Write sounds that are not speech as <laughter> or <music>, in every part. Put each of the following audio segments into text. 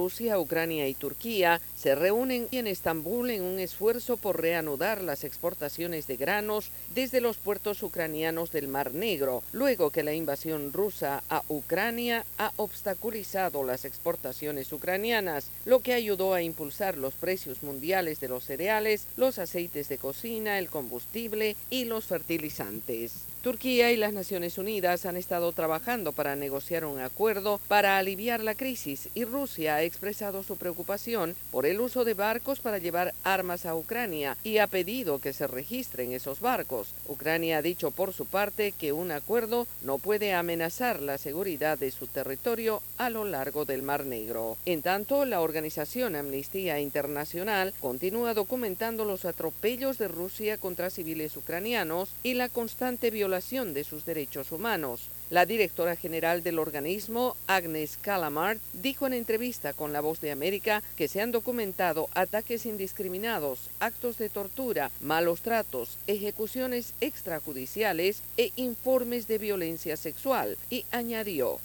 Rusia, Ucrania y Turquía se reúnen en Estambul en un esfuerzo por reanudar las exportaciones de granos desde los puertos ucranianos del Mar Negro, luego que la invasión rusa a Ucrania ha obstaculizado las exportaciones ucranianas, lo que ayudó a impulsar los precios mundiales de los cereales, los aceites de cocina, el combustible y los fertilizantes. Turquía y las Naciones Unidas han estado trabajando para negociar un acuerdo para aliviar la crisis y Rusia ha expresado su preocupación por el uso de barcos para llevar armas a Ucrania y ha pedido que se registren esos barcos. Ucrania ha dicho por su parte que un acuerdo no puede amenazar la seguridad de su territorio a lo largo del Mar Negro. En tanto, la organización Amnistía Internacional continúa documentando los atropellos de Rusia contra civiles ucranianos y la constante violencia de sus derechos humanos. La directora general del organismo, Agnes Calamart, dijo en entrevista con La Voz de América que se han documentado ataques indiscriminados, actos de tortura, malos tratos, ejecuciones extrajudiciales e informes de violencia sexual, y añadió,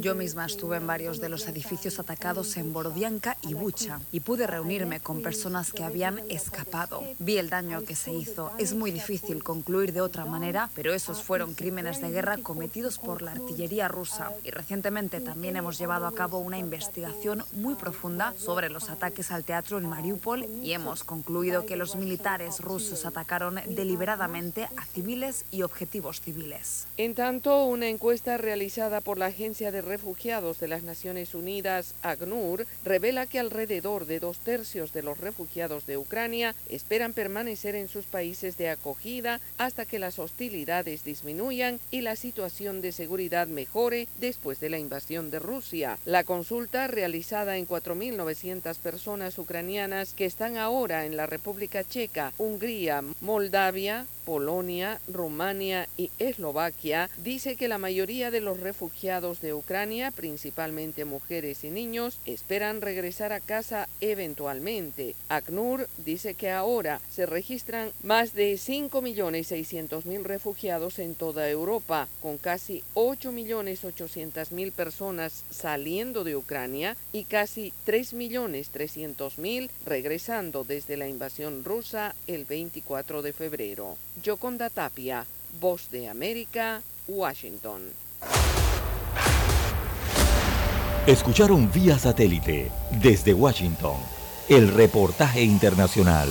Yo misma estuve en varios de los edificios atacados en Borodianka y Bucha y pude reunirme con personas que habían escapado. Vi el daño que se hizo. Es muy difícil concluir de otra manera, pero esos fueron crímenes de guerra cometidos por la artillería rusa. Y recientemente también hemos llevado a cabo una investigación muy profunda sobre los ataques al teatro en Mariupol y hemos concluido que los militares rusos atacaron deliberadamente a civiles y objetivos civiles. En tanto, una encuesta realizada por la Agencia de Refugiados de las Naciones Unidas, ACNUR, revela que alrededor de dos tercios de los refugiados de Ucrania esperan permanecer en sus países de acogida hasta que las hostilidades disminuyan y la situación de seguridad mejore después de la invasión de Rusia. La consulta, realizada en 4.900 personas ucranianas que están ahora en la República Checa, Hungría, Moldavia, Polonia, Rumania y Eslovaquia, dice que la mayoría de los refugiados de Ucrania, principalmente mujeres y niños, esperan regresar a casa eventualmente. ACNUR dice que ahora se registran más de 5.600.000 refugiados en toda Europa, con casi 8.800.000 personas saliendo de Ucrania y casi 3.300.000 regresando desde la invasión rusa el 24 de febrero. Yoconda Tapia, Voz de América, Washington. Escucharon vía satélite desde Washington el reportaje internacional.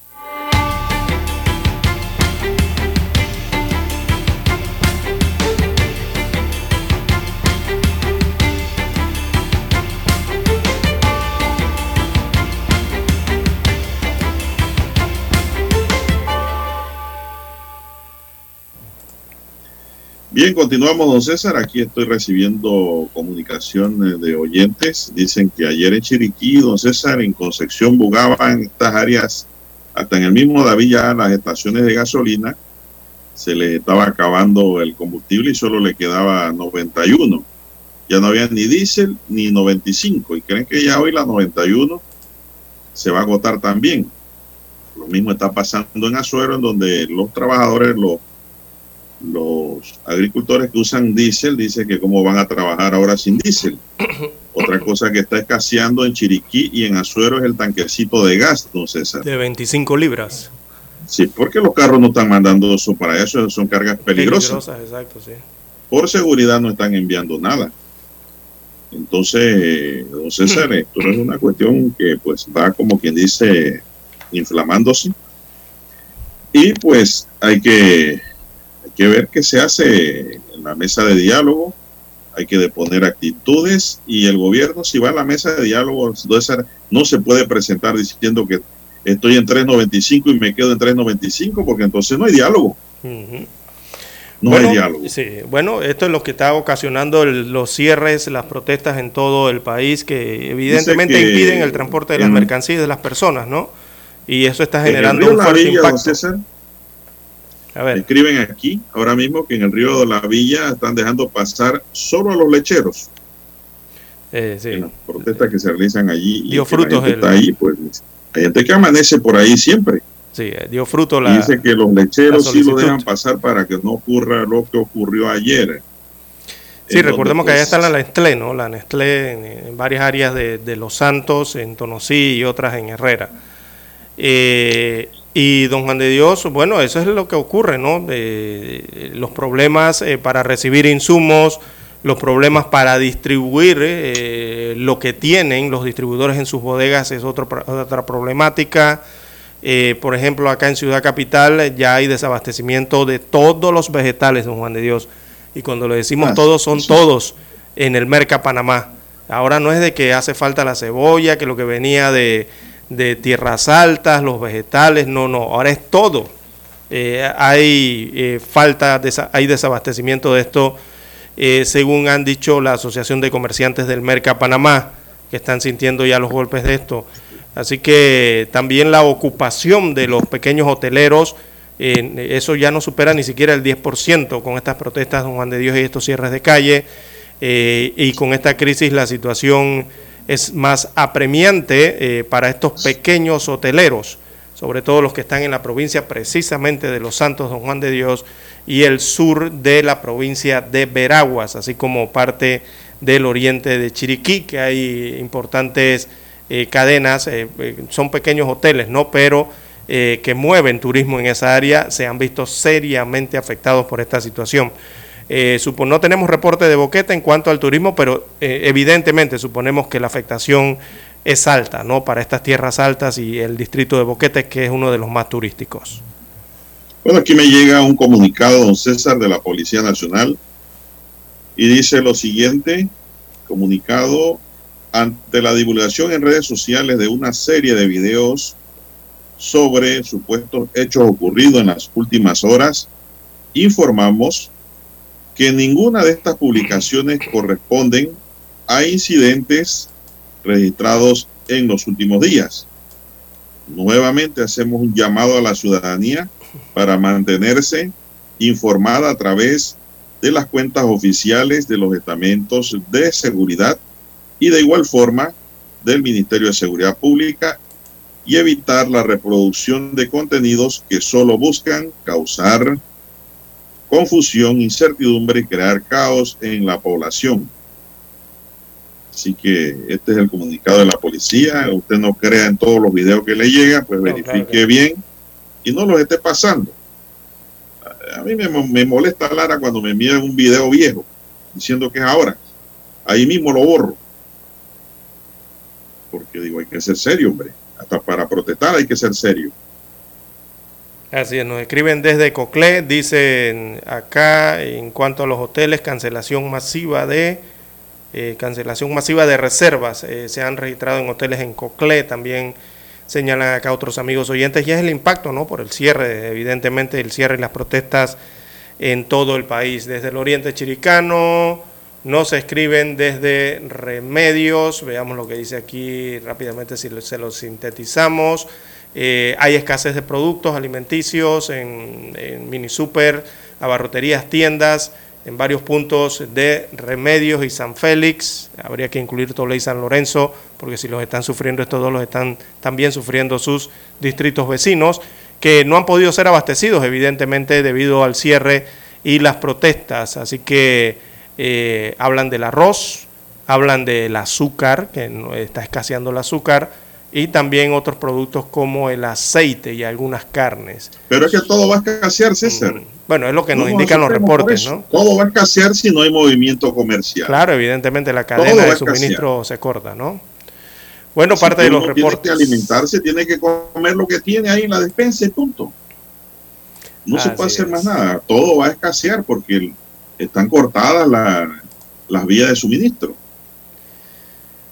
Bien, continuamos, don César. Aquí estoy recibiendo comunicación eh, de oyentes. Dicen que ayer en Chiriquí, don César, en Concepción, Bugaba, en estas áreas, hasta en el mismo David, ya las estaciones de gasolina, se les estaba acabando el combustible y solo le quedaba 91. Ya no había ni diésel ni 95. Y creen que ya hoy la 91 se va a agotar también. Lo mismo está pasando en Azuero, en donde los trabajadores, los los agricultores que usan diésel dicen que cómo van a trabajar ahora sin diésel. <coughs> Otra cosa que está escaseando en Chiriquí y en Azuero es el tanquecito de gas, don César. De 25 libras. Sí, porque los carros no están mandando eso para eso, son cargas peligrosas. exacto, sí. Por seguridad no están enviando nada. Entonces, don César, <coughs> esto no es una cuestión que pues va como quien dice inflamándose. Y pues hay que, hay que ver qué se hace en la mesa de diálogo, hay que deponer actitudes y el gobierno si va a la mesa de diálogo, no se puede presentar diciendo que estoy en 3.95 y me quedo en 3.95 porque entonces no hay diálogo. No hay diálogo. Sí, bueno, esto es lo que está ocasionando los cierres, las protestas en todo el país que evidentemente impiden el transporte de las mercancías y de las personas, ¿no? Y eso está generando un fuerte impacto. A ver. Escriben aquí ahora mismo que en el río de la Villa están dejando pasar solo a los lecheros. Eh, sí. las protestas que se realizan allí. Dio frutos. está ahí, pues hay gente que amanece por ahí siempre. Sí, eh, dio fruto la. Dice que los lecheros sí lo dejan pasar para que no ocurra lo que ocurrió ayer. Sí, recordemos que allá está la Nestlé, ¿no? La Nestlé en, varias áreas de, Los Santos, en Tonosí y otras en Herrera. Eh, y don Juan de Dios, bueno, eso es lo que ocurre, ¿no? los problemas eh, para recibir insumos, los problemas para distribuir lo que tienen los distribuidores en sus bodegas es otra otra problemática. Eh, por ejemplo, acá en Ciudad Capital ya hay desabastecimiento de todos los vegetales, don Juan de Dios. Y cuando lo decimos ah, todos, son todos en el Merca Panamá. Ahora no es de que hace falta la cebolla, que lo que venía de, tierras altas, los vegetales, no, no, ahora es todo. Eh, hay eh, falta, hay desabastecimiento de esto, según han dicho la Asociación de Comerciantes del Merca Panamá, que están sintiendo ya los golpes de esto. Así que también la ocupación de los pequeños hoteleros, eso ya no supera ni siquiera el 10% con estas protestas, don Juan de Dios, y estos cierres de calle. Eh, y con esta crisis la situación es más apremiante eh, para estos pequeños hoteleros, sobre todo los que están en la provincia precisamente de Los Santos, don Juan de Dios, y el sur de la provincia de Veraguas, así como parte del oriente de Chiriquí, que hay importantes eh, cadenas, eh, son pequeños hoteles, ¿no? Pero que mueven turismo en esa área se han visto seriamente afectados por esta situación. No tenemos reporte de Boqueta en cuanto al turismo, pero evidentemente suponemos que la afectación es alta, ¿no? Para estas tierras altas y el distrito de Boquete, que es uno de los más turísticos. Bueno, aquí me llega un comunicado, don César, de la Policía Nacional, y dice lo siguiente, comunicado ante la divulgación en redes sociales de una serie de videos sobre supuestos hechos ocurridos en las últimas horas, informamos que ninguna de estas publicaciones corresponden a incidentes registrados en los últimos días. Nuevamente hacemos un llamado a la ciudadanía para mantenerse informada a través de las cuentas oficiales de los estamentos de seguridad y de igual forma del Ministerio de Seguridad Pública y evitar la reproducción de contenidos que solo buscan causar confusión, incertidumbre y crear caos en la población. Así que este es el comunicado de la policía. Usted no crea en todos los videos que le llegan, pues verifique bien y no los esté pasando. A mí me, me molesta Lara cuando me envían un video viejo diciendo que es ahora. Ahí mismo lo borro porque digo, hay que ser serio, hombre. Hasta para protestar hay que ser serio. Así es, nos escriben desde Coclé, dicen acá en cuanto a los hoteles, cancelación masiva de eh, cancelación masiva de reservas eh, se han registrado en hoteles en Coclé, también señalan acá otros amigos oyentes, y es el impacto, ¿no? Por el cierre, evidentemente el cierre y las protestas en todo el país, desde el oriente chiricano, nos escriben desde Remedios, veamos lo que dice aquí rápidamente si se lo sintetizamos. Eh, hay escasez de productos alimenticios en, mini super, abarroterías, tiendas, en varios puntos de Remedios y San Félix. Habría que incluir Tolé y San Lorenzo, porque si los están sufriendo estos dos, los están también sufriendo sus distritos vecinos, que no han podido ser abastecidos, evidentemente, debido al cierre y las protestas. Así que eh, hablan del arroz, hablan del azúcar, que está escaseando el azúcar, y también otros productos como el aceite y algunas carnes. Pero es que todo va a escasear, César. Mm, bueno, es lo que nos indican los reportes, ¿no? Todo va a escasear si no hay movimiento comercial. Claro, evidentemente la cadena de suministro se corta, ¿no? Bueno, parte de los reportes. Tiene que alimentarse, tiene que comer lo que tiene ahí en la despensa y punto. No se puede hacer más nada. Todo va a escasear porque están cortadas las vías de suministro.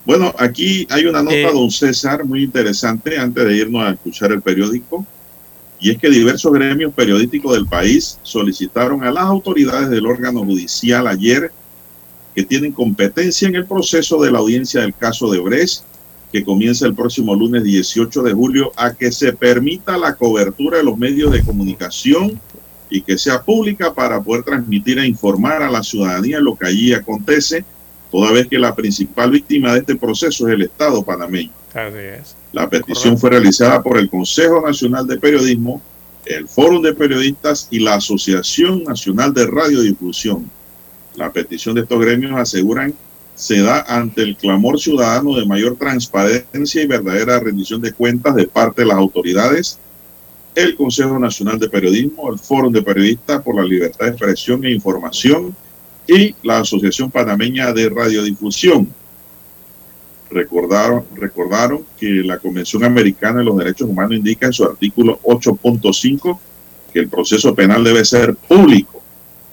Bueno, aquí hay una nota, eh, don César, muy interesante antes de irnos a escuchar el periódico. Y es que diversos gremios periodísticos del país solicitaron a las autoridades del órgano judicial ayer que tienen competencia en el proceso de la audiencia del caso de Brecht, que comienza el próximo lunes 18 de julio, a que se permita la cobertura de los medios de comunicación y que sea pública para poder transmitir e informar a la ciudadanía lo que allí acontece toda vez que la principal víctima de este proceso es el Estado panameño. La petición fue realizada por el Consejo Nacional de Periodismo, el Fórum de Periodistas y la Asociación Nacional de Radiodifusión. La petición de estos gremios aseguran se da ante el clamor ciudadano de mayor transparencia y verdadera rendición de cuentas de parte de las autoridades, el Consejo Nacional de Periodismo, el Fórum de Periodistas por la Libertad de Expresión e Información, y la Asociación Panameña de Radiodifusión. Recordaron, recordaron que la Convención Americana de los Derechos Humanos indica en su artículo 8.5 que el proceso penal debe ser público,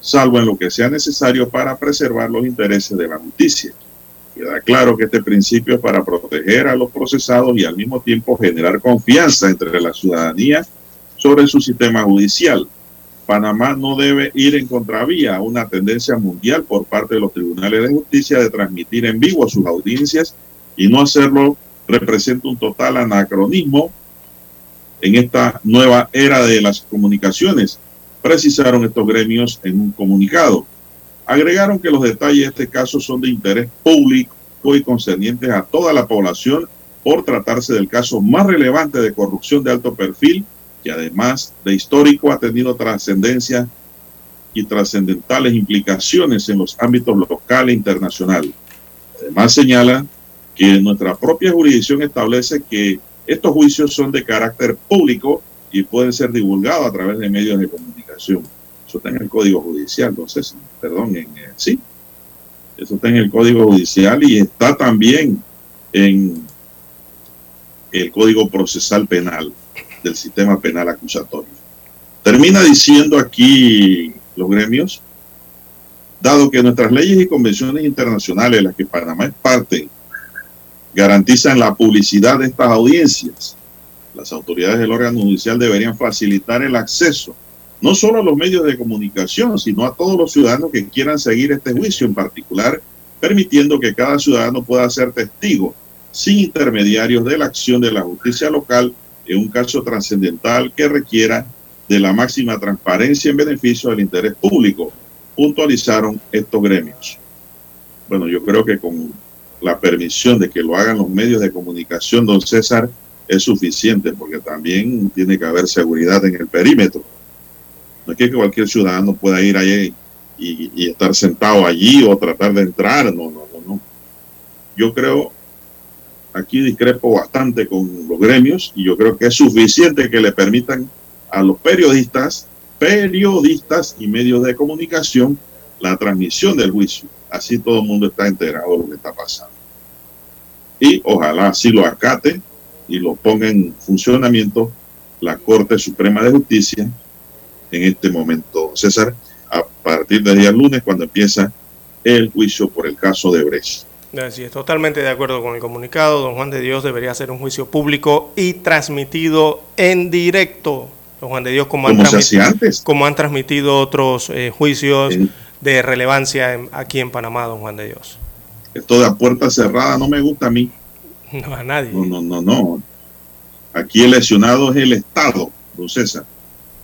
salvo en lo que sea necesario para preservar los intereses de la justicia. Queda claro que este principio es para proteger a los procesados y al mismo tiempo generar confianza entre la ciudadanía sobre su sistema judicial. Panamá no debe ir en contravía a una tendencia mundial por parte de los tribunales de justicia de transmitir en vivo sus audiencias y no hacerlo representa un total anacronismo en esta nueva era de las comunicaciones, precisaron estos gremios en un comunicado. Agregaron que los detalles de este caso son de interés público y concernientes a toda la población por tratarse del caso más relevante de corrupción de alto perfil y además de histórico ha tenido trascendencia y trascendentales implicaciones en los ámbitos local e internacional. Además señala que nuestra propia jurisdicción establece que estos juicios son de carácter público y pueden ser divulgados a través de medios de comunicación. Eso está en el Código Judicial, entonces, perdón, en, sí, eso está en el Código Judicial y está también en el Código Procesal Penal del sistema penal acusatorio. Termina diciendo aquí los gremios, dado que nuestras leyes y convenciones internacionales, las que Panamá es parte, garantizan la publicidad de estas audiencias, las autoridades del órgano judicial deberían facilitar el acceso no solo a los medios de comunicación, sino a todos los ciudadanos que quieran seguir este juicio en particular, permitiendo que cada ciudadano pueda ser testigo sin intermediarios de la acción de la justicia local en un caso trascendental que requiera de la máxima transparencia en beneficio del interés público, puntualizaron estos gremios. Bueno, yo creo que con la permisión de que lo hagan los medios de comunicación, don César, es suficiente, porque también tiene que haber seguridad en el perímetro. No es que cualquier ciudadano pueda ir allí y, estar sentado allí o tratar de entrar, no, no, no. Yo creo aquí discrepo bastante con los gremios y yo creo que es suficiente que le permitan a los periodistas, periodistas y medios de comunicación la transmisión del juicio. Así todo el mundo está enterado de lo que está pasando. Y ojalá así lo acate y lo ponga en funcionamiento la Corte Suprema de Justicia en este momento, César, a partir del día lunes cuando empieza el juicio por el caso de Brecht. Así es, totalmente de acuerdo con el comunicado. Don Juan de Dios debería hacer un juicio público y transmitido en directo. Don Juan de Dios, como, han, antes. como han transmitido otros eh, juicios de relevancia aquí en Panamá, don Juan de Dios. Esto de a puerta cerrada no me gusta a mí. <laughs> No, a nadie. No, no, no, no. Aquí el lesionado es el Estado, don César.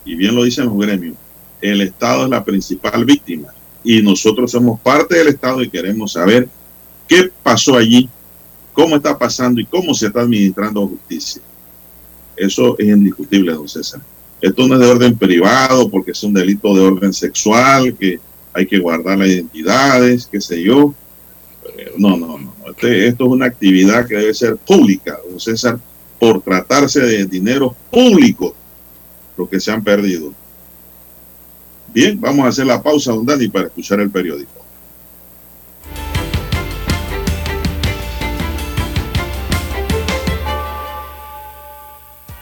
Y bien lo dicen los gremios. El Estado es la principal víctima. Y nosotros somos parte del Estado y queremos saber qué pasó allí, cómo está pasando y cómo se está administrando justicia. Eso es indiscutible, don César. Esto no es de orden privado porque es un delito de orden sexual, que hay que guardar las identidades, qué sé yo. No, no, no. Este, esto es una actividad que debe ser pública, don César, por tratarse de dinero público lo que se han perdido. Bien, vamos a hacer la pausa, don Dani, para escuchar el periódico.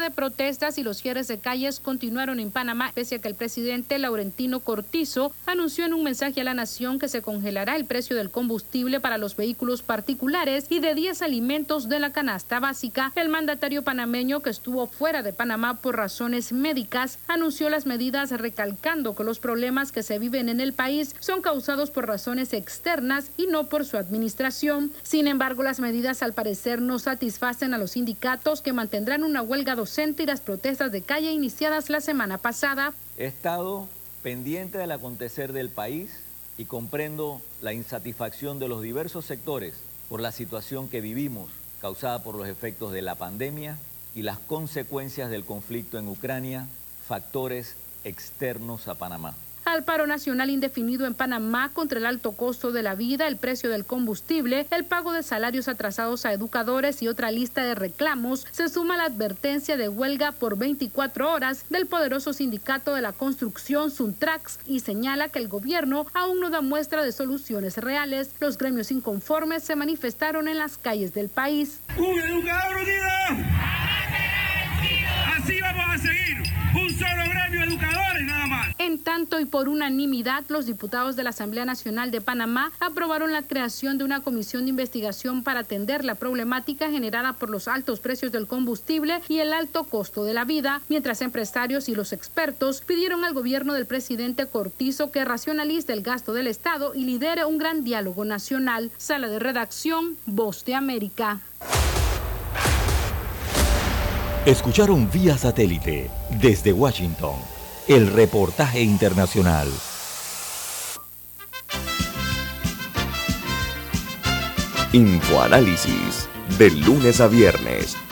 de protestas y los cierres de calles continuaron en Panamá, pese a que el presidente Laurentino Cortizo anunció en un mensaje a la nación que se congelará el precio del combustible para los vehículos particulares y de 10 alimentos de la canasta básica. El mandatario panameño, que estuvo fuera de Panamá por razones médicas, anunció las medidas recalcando que los problemas que se viven en el país son causados por razones externas y no por su administración. Sin embargo, las medidas al parecer no satisfacen a los sindicatos que mantendrán una huelga docente y las protestas de calle iniciadas la semana pasada. He estado pendiente del acontecer del país y comprendo la insatisfacción de los diversos sectores por la situación que vivimos causada por los efectos de la pandemia y las consecuencias del conflicto en Ucrania, factores externos a Panamá al paro nacional indefinido en Panamá contra el alto costo de la vida, el precio del combustible, el pago de salarios atrasados a educadores y otra lista de reclamos, se suma la advertencia de huelga por 24 horas del poderoso sindicato de la construcción Suntrax y señala que el gobierno aún no da muestra de soluciones reales. Los gremios inconformes se manifestaron en las calles del país. ¡Un educador unido! Así vamos a seguir. Un solo gremio educadores nada más. En tanto y por unanimidad, los diputados de la Asamblea Nacional de Panamá aprobaron la creación de una comisión de investigación para atender la problemática generada por los altos precios del combustible y el alto costo de la vida, mientras empresarios y los expertos pidieron al gobierno del presidente Cortizo que racionalice el gasto del Estado y lidere un gran diálogo nacional. Sala de redacción, Voz de América. Escucharon vía satélite desde Washington el reportaje internacional. Infoanálisis, de lunes a viernes,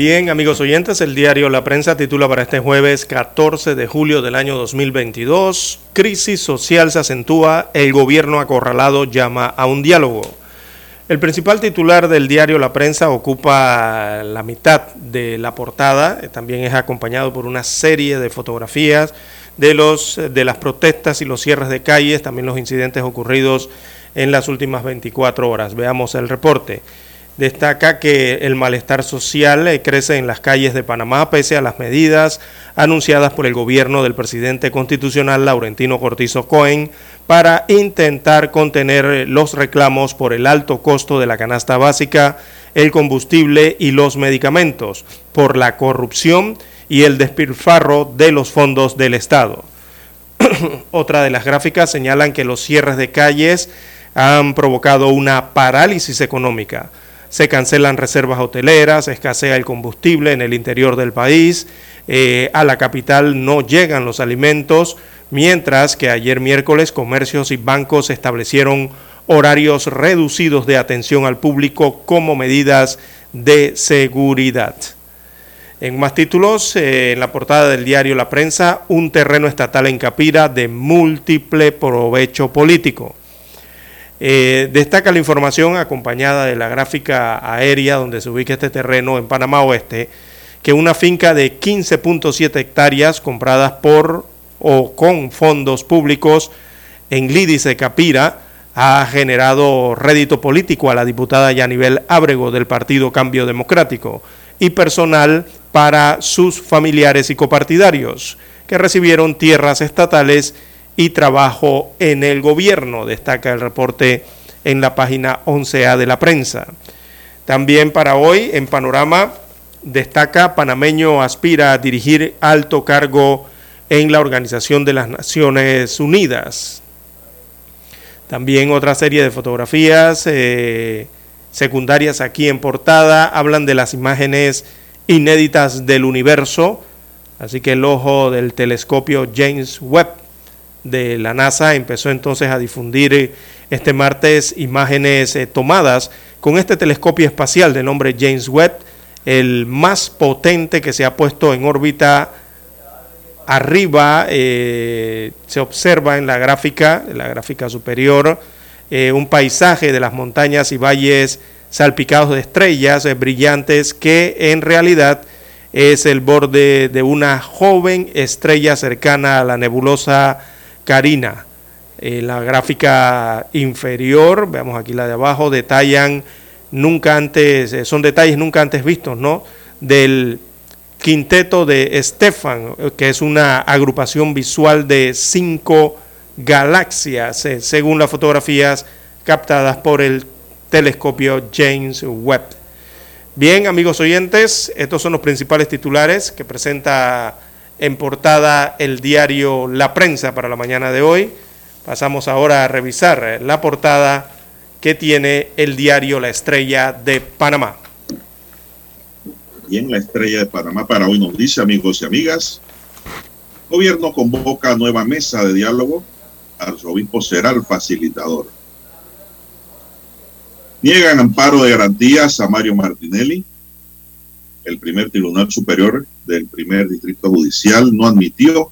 Bien, amigos oyentes, el diario La Prensa titula para este jueves 14 de julio del año 2022, Crisis social se acentúa, el gobierno acorralado llama a un diálogo. El principal titular del diario La Prensa ocupa la mitad de la portada, eh, también es acompañado por una serie de fotografías de, los, de las protestas y los cierres de calles, también los incidentes ocurridos en las últimas 24 horas. Veamos el reporte. Destaca que el malestar social eh, crece en las calles de Panamá pese a las medidas anunciadas por el gobierno del presidente constitucional Laurentino Cortizo Cohen para intentar contener eh, los reclamos por el alto costo de la canasta básica, el combustible y los medicamentos, por la corrupción y el despilfarro de los fondos del Estado. <clears throat> Otra de las gráficas señalan que los cierres de calles han provocado una parálisis económica se cancelan reservas hoteleras, escasea el combustible en el interior del país, eh, a la capital no llegan los alimentos, mientras que ayer miércoles comercios y bancos establecieron horarios reducidos de atención al público como medidas de seguridad. En más títulos, eh, en la portada del diario La Prensa, un terreno estatal en Capira de múltiple provecho político. Eh, destaca la información acompañada de la gráfica aérea donde se ubica este terreno en Panamá Oeste, que una finca de 15.7 hectáreas compradas por o con fondos públicos en Lídice Capira ha generado rédito político a la diputada Yanivel Ábrego del Partido Cambio Democrático y personal para sus familiares y copartidarios que recibieron tierras estatales y trabajo en el gobierno, destaca el reporte en la página 11A de la prensa. También para hoy, en Panorama, destaca panameño aspira a dirigir alto cargo en la Organización de las Naciones Unidas. También otra serie de fotografías eh, secundarias aquí en portada hablan de las imágenes inéditas del universo, así que el ojo del telescopio James Webb de la NASA empezó entonces a difundir eh, este martes imágenes eh, tomadas con este telescopio espacial de nombre James Webb, el más potente que se ha puesto en órbita arriba eh, se observa en la gráfica, en la gráfica superior, un paisaje de las montañas y valles salpicados de estrellas brillantes que en realidad es el borde de una joven estrella cercana a la nebulosa Karina. Eh, la gráfica inferior, veamos aquí la de abajo, detallan nunca antes, eh, son detalles nunca antes vistos, ¿no? Del quinteto de Estefan, que es una agrupación visual de cinco galaxias, eh, según las fotografías captadas por el telescopio James Webb. Bien, amigos oyentes, estos son los principales titulares que presenta en portada el diario La Prensa para la mañana de hoy. Pasamos ahora a revisar eh, la portada que tiene el diario La Estrella de Panamá. Bien, la Estrella de Panamá para hoy nos dice, amigos y amigas, gobierno convoca nueva mesa de diálogo, arzobispo será el facilitador. Niegan amparo de garantías a Mario Martinelli, el primer Tribunal Superior del primer Distrito Judicial no admitió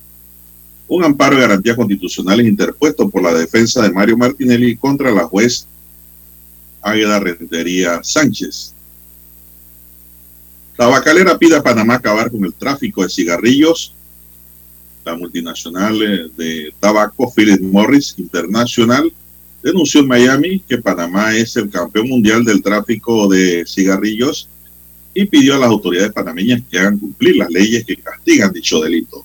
un amparo de garantías constitucionales interpuesto por la defensa de Mario Martinelli contra la juez Águeda Rentería Sánchez. Tabacalera pide a Panamá acabar con el tráfico de cigarrillos. La multinacional de tabaco Philip Morris International denunció en Miami que Panamá es el campeón mundial del tráfico de cigarrillos y pidió a las autoridades panameñas que hagan cumplir las leyes que castigan dicho delito.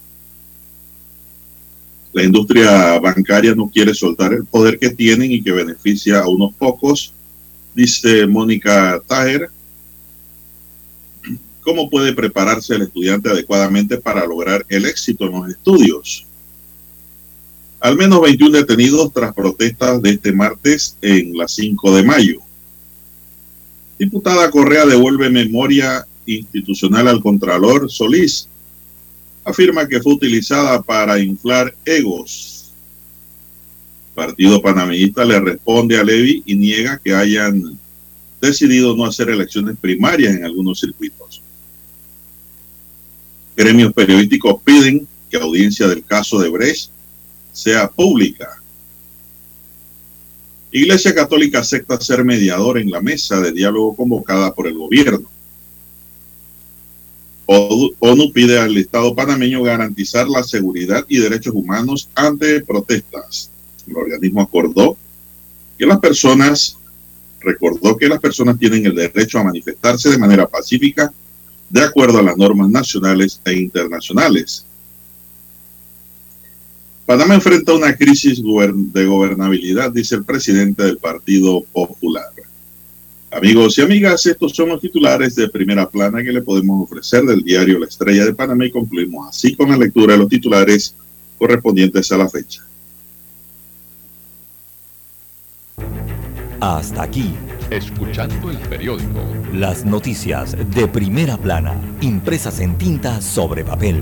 La industria bancaria no quiere soltar el poder que tienen y que beneficia a unos pocos, dice Mónica Taher. ¿Cómo puede prepararse el estudiante adecuadamente para lograr el éxito en los estudios? Al menos 21 detenidos tras protestas de este martes en la 5 de mayo. Diputada Correa devuelve memoria institucional al Contralor Solís. Afirma que fue utilizada para inflar egos. Partido Panameñista le responde a Levi y niega que hayan decidido no hacer elecciones primarias en algunos circuitos. Gremios periodísticos piden que audiencia del caso de Brecht sea pública. Iglesia Católica acepta ser mediador en la mesa de diálogo convocada por el gobierno. ONU pide al Estado panameño garantizar la seguridad y derechos humanos ante protestas. El organismo acordó que las personas recordó que las personas tienen el derecho a manifestarse de manera pacífica de acuerdo a las normas nacionales e internacionales. Panamá enfrenta una crisis de gobernabilidad, dice el presidente del Partido Popular. Amigos y amigas, estos son los titulares de primera plana que le podemos ofrecer del diario La Estrella de Panamá y concluimos así con la lectura de los titulares correspondientes a la fecha. Hasta aquí. Escuchando el periódico. Las noticias de primera plana, impresas en tinta sobre papel.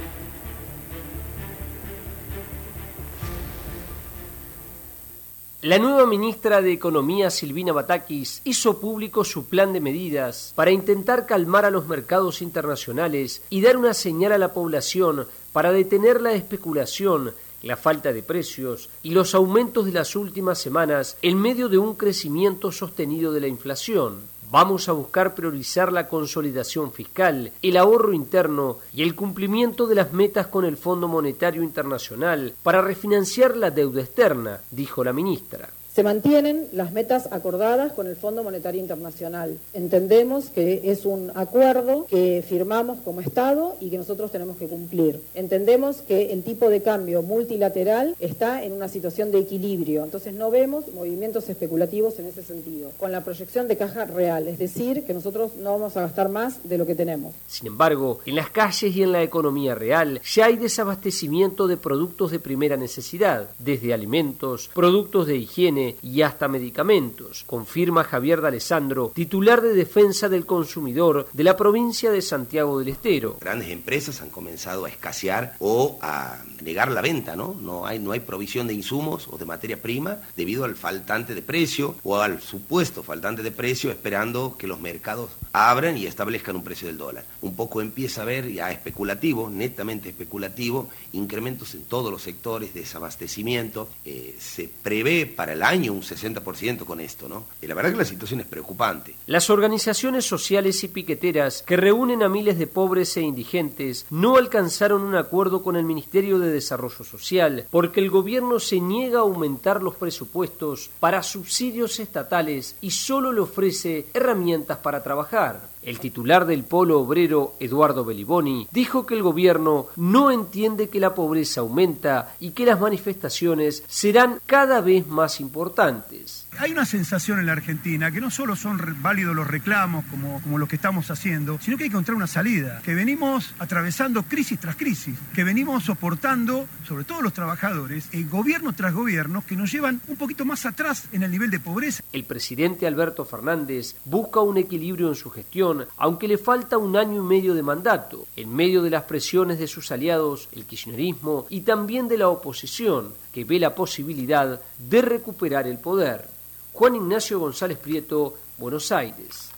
La nueva ministra de Economía, Silvina Batakis, hizo público su plan de medidas para intentar calmar a los mercados internacionales y dar una señal a la población para detener la especulación, la falta de precios y los aumentos de las últimas semanas en medio de un crecimiento sostenido de la inflación. Vamos a buscar priorizar la consolidación fiscal, el ahorro interno y el cumplimiento de las metas con el Fondo Monetario Internacional para refinanciar la deuda externa, dijo la ministra. Se mantienen las metas acordadas con el Fondo Monetario Internacional. Entendemos que es un acuerdo que firmamos como Estado y que nosotros tenemos que cumplir. Entendemos que el tipo de cambio multilateral está en una situación de equilibrio, entonces no vemos movimientos especulativos en ese sentido, con la proyección de caja real, es decir, que nosotros no vamos a gastar más de lo que tenemos. Sin embargo, en las calles y en la economía real ya hay desabastecimiento de productos de primera necesidad, desde alimentos, productos de higiene, y hasta medicamentos, confirma Javier D'Alessandro, titular de Defensa del Consumidor de la provincia de Santiago del Estero. Grandes empresas han comenzado a escasear o a negar la venta, ¿no? No hay, no hay provisión de insumos o de materia prima debido al faltante de precio o al supuesto faltante de precio esperando que los mercados abran y establezcan un precio del dólar. Un poco empieza a haber ya especulativo, netamente especulativo, incrementos en todos los sectores, desabastecimiento. Eh, se prevé para el año un 60% con esto, ¿no? Y la verdad que la situación es preocupante. Las organizaciones sociales y piqueteras que reúnen a miles de pobres e indigentes no alcanzaron un acuerdo con el Ministerio de Desarrollo Social porque el gobierno se niega a aumentar los presupuestos para subsidios estatales y solo le ofrece herramientas para trabajar. El titular del Polo Obrero, Eduardo Beliboni, dijo que el gobierno no entiende que la pobreza aumenta y que las manifestaciones serán cada vez más importantes. Hay una sensación en la Argentina que no solo son válidos los reclamos como, como los que estamos haciendo, sino que hay que encontrar una salida, que venimos atravesando crisis tras crisis, que venimos soportando, sobre todo los trabajadores, el gobierno tras gobierno, que nos llevan un poquito más atrás en el nivel de pobreza. El presidente Alberto Fernández busca un equilibrio en su gestión, aunque le falta un año y medio de mandato, en medio de las presiones de sus aliados, el kirchnerismo y también de la oposición, que ve la posibilidad de recuperar el poder. Juan Ignacio González Prieto, Buenos Aires.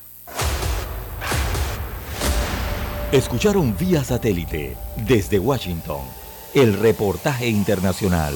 Escucharon vía satélite desde Washington el reportaje internacional.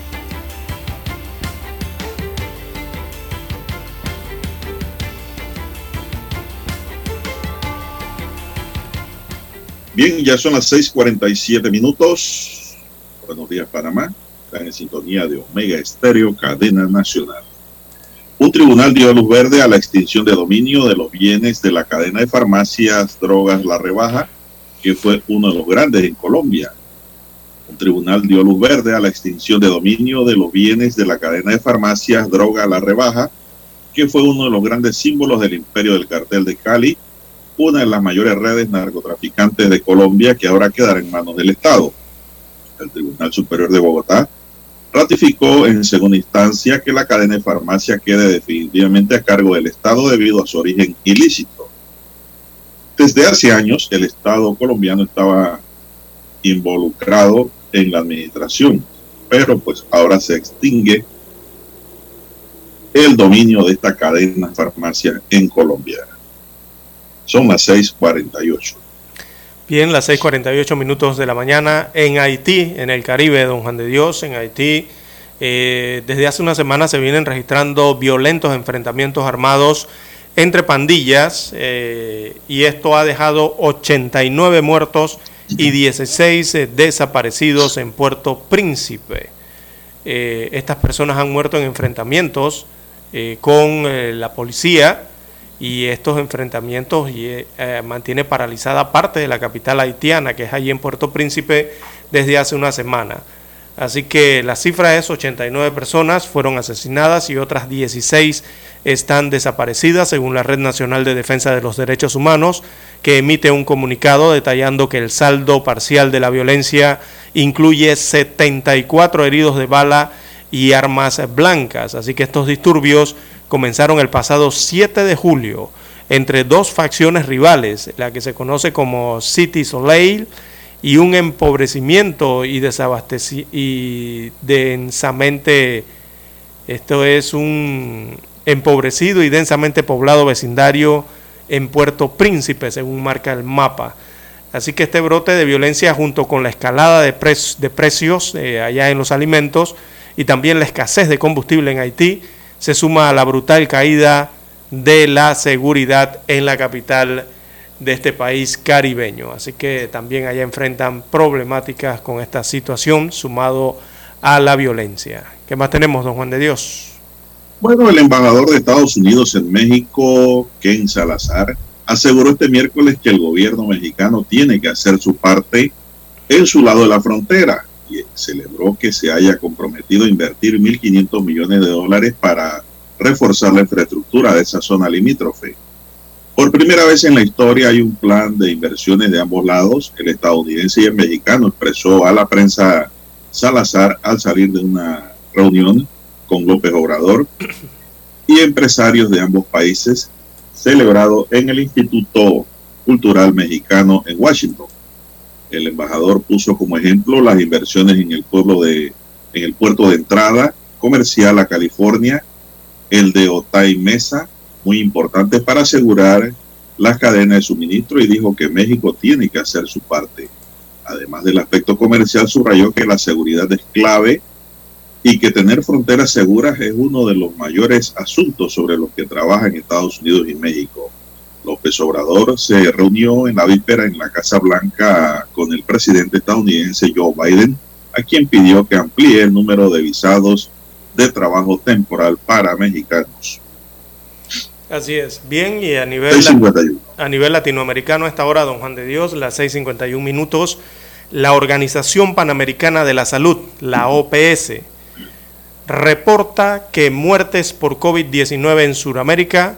Bien, ya son las 6:47 minutos. Buenos días, Panamá. Están en sintonía de Omega Estéreo, cadena nacional. Un tribunal dio luz verde a la extinción de dominio de los bienes de la cadena de farmacias Drogas La Rebaja, que fue uno de los grandes en Colombia. Un tribunal dio luz verde a la extinción de dominio de los bienes de la cadena de farmacias Droga La Rebaja, que fue uno de los grandes símbolos del imperio del cartel de Cali, una de las mayores redes narcotraficantes de Colombia que ahora quedará en manos del Estado. El Tribunal Superior de Bogotá ratificó en segunda instancia que la cadena de farmacia quede definitivamente a cargo del Estado debido a su origen ilícito. Desde hace años el Estado colombiano estaba involucrado en la administración, pero pues ahora se extingue el dominio de esta cadena de farmacia en Colombia. Son las 6:48. Bien, las 6:48 minutos de la mañana en Haití, en el Caribe, don Juan de Dios, en Haití. Eh, desde hace una semana se vienen registrando violentos enfrentamientos armados entre pandillas eh, y esto ha dejado 89 muertos y 16 eh, desaparecidos en Puerto Príncipe. estas personas han muerto en enfrentamientos con la policía y estos enfrentamientos y, eh, mantiene paralizada parte de la capital haitiana, que es allí en Puerto Príncipe, desde hace una semana. Así que la cifra es 89 personas fueron asesinadas y otras 16 están desaparecidas, según la Red Nacional de Defensa de los Derechos Humanos, que emite un comunicado detallando que el saldo parcial de la violencia incluye 74 heridos de bala y armas blancas. Así que estos disturbios comenzaron el pasado 7 de julio entre dos facciones rivales, la que se conoce como City Soleil y un empobrecimiento y y densamente, esto es un empobrecido y densamente poblado vecindario en Puerto Príncipe, según marca el mapa. Así que este brote de violencia junto con la escalada de, de precios eh, allá en los alimentos y también la escasez de combustible en Haití, se suma a la brutal caída de la seguridad en la capital de este país caribeño. Así que también allá enfrentan problemáticas con esta situación, sumado a la violencia. ¿Qué más tenemos, don Juan de Dios? Bueno, el embajador de Estados Unidos en México, Ken Salazar, aseguró este miércoles que el gobierno mexicano tiene que hacer su parte en su lado de la frontera celebró que se haya comprometido a invertir 1.500 millones de dólares para reforzar la infraestructura de esa zona limítrofe. Por primera vez en la historia hay un plan de inversiones de ambos lados. El estadounidense y el mexicano expresó a la prensa Salazar al salir de una reunión con López Obrador y empresarios de ambos países celebrado en el Instituto Cultural Mexicano en Washington. El embajador puso como ejemplo las inversiones en el pueblo de, en el puerto de entrada comercial a California, el de Otay Mesa, muy importante para asegurar las cadenas de suministro y dijo que México tiene que hacer su parte. Además del aspecto comercial, subrayó que la seguridad es clave y que tener fronteras seguras es uno de los mayores asuntos sobre los que trabajan Estados Unidos y México. López Obrador se reunió en la víspera en la Casa Blanca con el presidente estadounidense Joe Biden, a quien pidió que amplíe el número de visados de trabajo temporal para mexicanos. Así es. Bien, y a nivel, a nivel latinoamericano, a esta hora, don Juan de Dios, las 6.51 minutos, la Organización Panamericana de la Salud, la OPS, reporta que muertes por COVID-19 en Sudamérica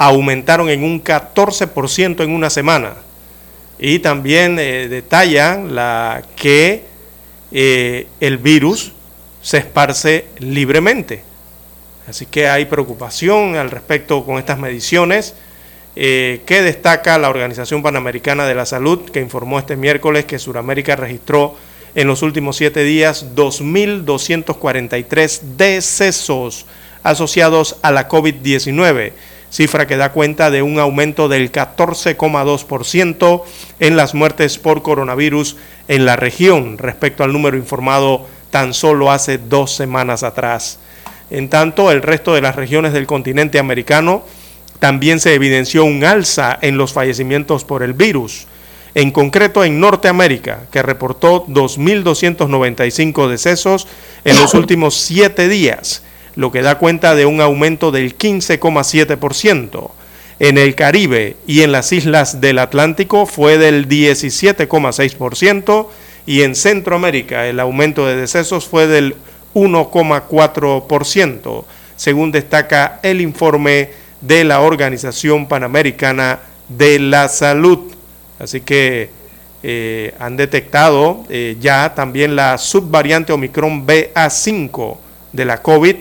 aumentaron en un 14% en una semana. Y también eh, detallan la, que eh, el virus se esparce libremente. Así que hay preocupación al respecto con estas mediciones. Eh, que destaca la Organización Panamericana de la Salud, que informó este miércoles que Sudamérica registró en los últimos siete días 2.243 decesos asociados a la COVID-19, cifra que da cuenta de un aumento del 14,2% en las muertes por coronavirus en la región respecto al número informado tan solo hace dos semanas atrás. En tanto, el resto de las regiones del continente americano también se evidenció un alza en los fallecimientos por el virus, en concreto en Norteamérica, que reportó 2.295 decesos en los últimos siete días, lo que da cuenta de un aumento del 15,7%. En el Caribe y en las islas del Atlántico fue del 17,6% y en Centroamérica el aumento de decesos fue del 1,4%, según destaca el informe de la Organización Panamericana de la Salud. Así que eh, han detectado eh, ya también la subvariante Omicron BA5 de la COVID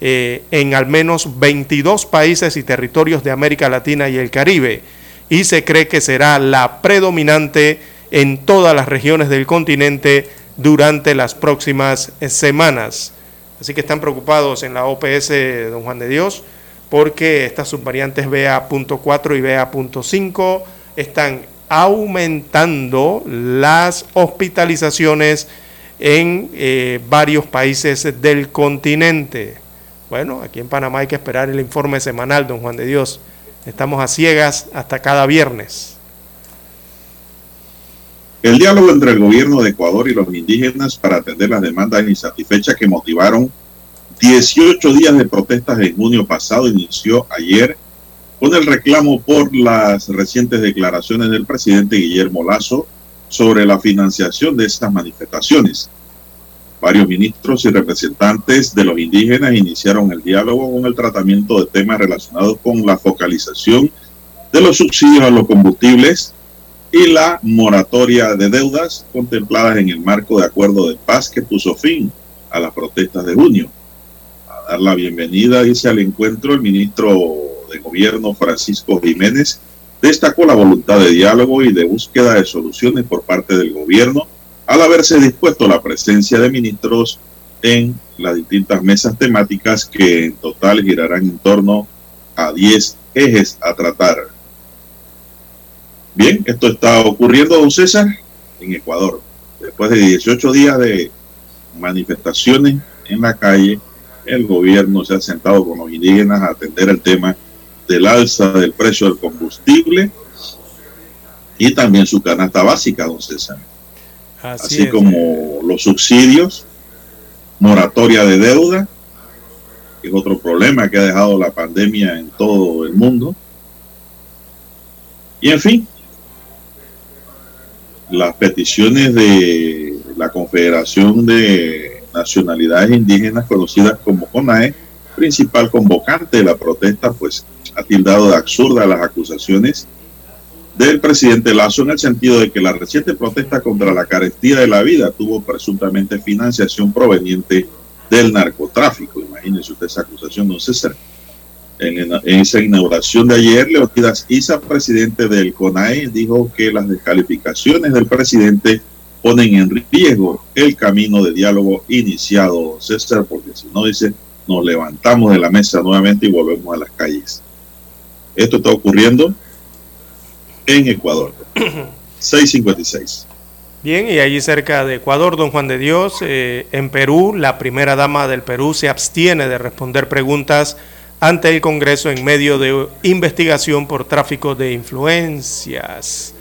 eh, en al menos 22 países y territorios de América Latina y el Caribe y se cree que será la predominante en todas las regiones del continente durante las próximas semanas. Así que están preocupados en la OPS Don Juan de Dios porque estas subvariantes BA.4 y BA.5 están aumentando las hospitalizaciones en eh, varios países del continente. Bueno, aquí en Panamá hay que esperar el informe semanal, don Juan de Dios. Estamos a ciegas hasta cada viernes. El diálogo entre el gobierno de Ecuador y los indígenas para atender las demandas insatisfechas que motivaron 18 días de protestas en junio pasado inició ayer con el reclamo por las recientes declaraciones del presidente Guillermo Lazo sobre la financiación de estas manifestaciones. Varios ministros y representantes de los indígenas iniciaron el diálogo con el tratamiento de temas relacionados con la focalización de los subsidios a los combustibles y la moratoria de deudas contempladas en el marco de acuerdo de paz que puso fin a las protestas de junio. A dar la bienvenida, dice al encuentro el ministro de Gobierno, Francisco Jiménez, destacó la voluntad de diálogo y de búsqueda de soluciones por parte del gobierno al haberse dispuesto la presencia de ministros en las distintas mesas temáticas que en total girarán en torno a 10 ejes a tratar. Bien, esto está ocurriendo, don César, en Ecuador. Después de 18 días de manifestaciones en la calle, el gobierno se ha sentado con los indígenas a atender el tema del alza del precio del combustible y también su canasta básica, don César. Así, como los subsidios, moratoria de deuda, que es otro problema que ha dejado la pandemia en todo el mundo. Y en fin, las peticiones de la Confederación de Nacionalidades Indígenas, conocidas como CONAE, principal convocante de la protesta, pues ha tildado de absurda las acusaciones del presidente Lazo en el sentido de que la reciente protesta contra la carestía de la vida tuvo presuntamente financiación proveniente del narcotráfico. Imagínense usted esa acusación, don César. En, esa inauguración de ayer, Leonidas Isa, presidente del CONAE, dijo que las descalificaciones del presidente ponen en riesgo el camino de diálogo iniciado, César, porque si no dice, nos levantamos de la mesa nuevamente y volvemos a las calles. Esto está ocurriendo en Ecuador. <clears throat> 656. Bien, y allí cerca de Ecuador, don Juan de Dios, eh, en Perú, la primera dama del Perú se abstiene de responder preguntas ante el Congreso en medio de investigación por tráfico de influencias.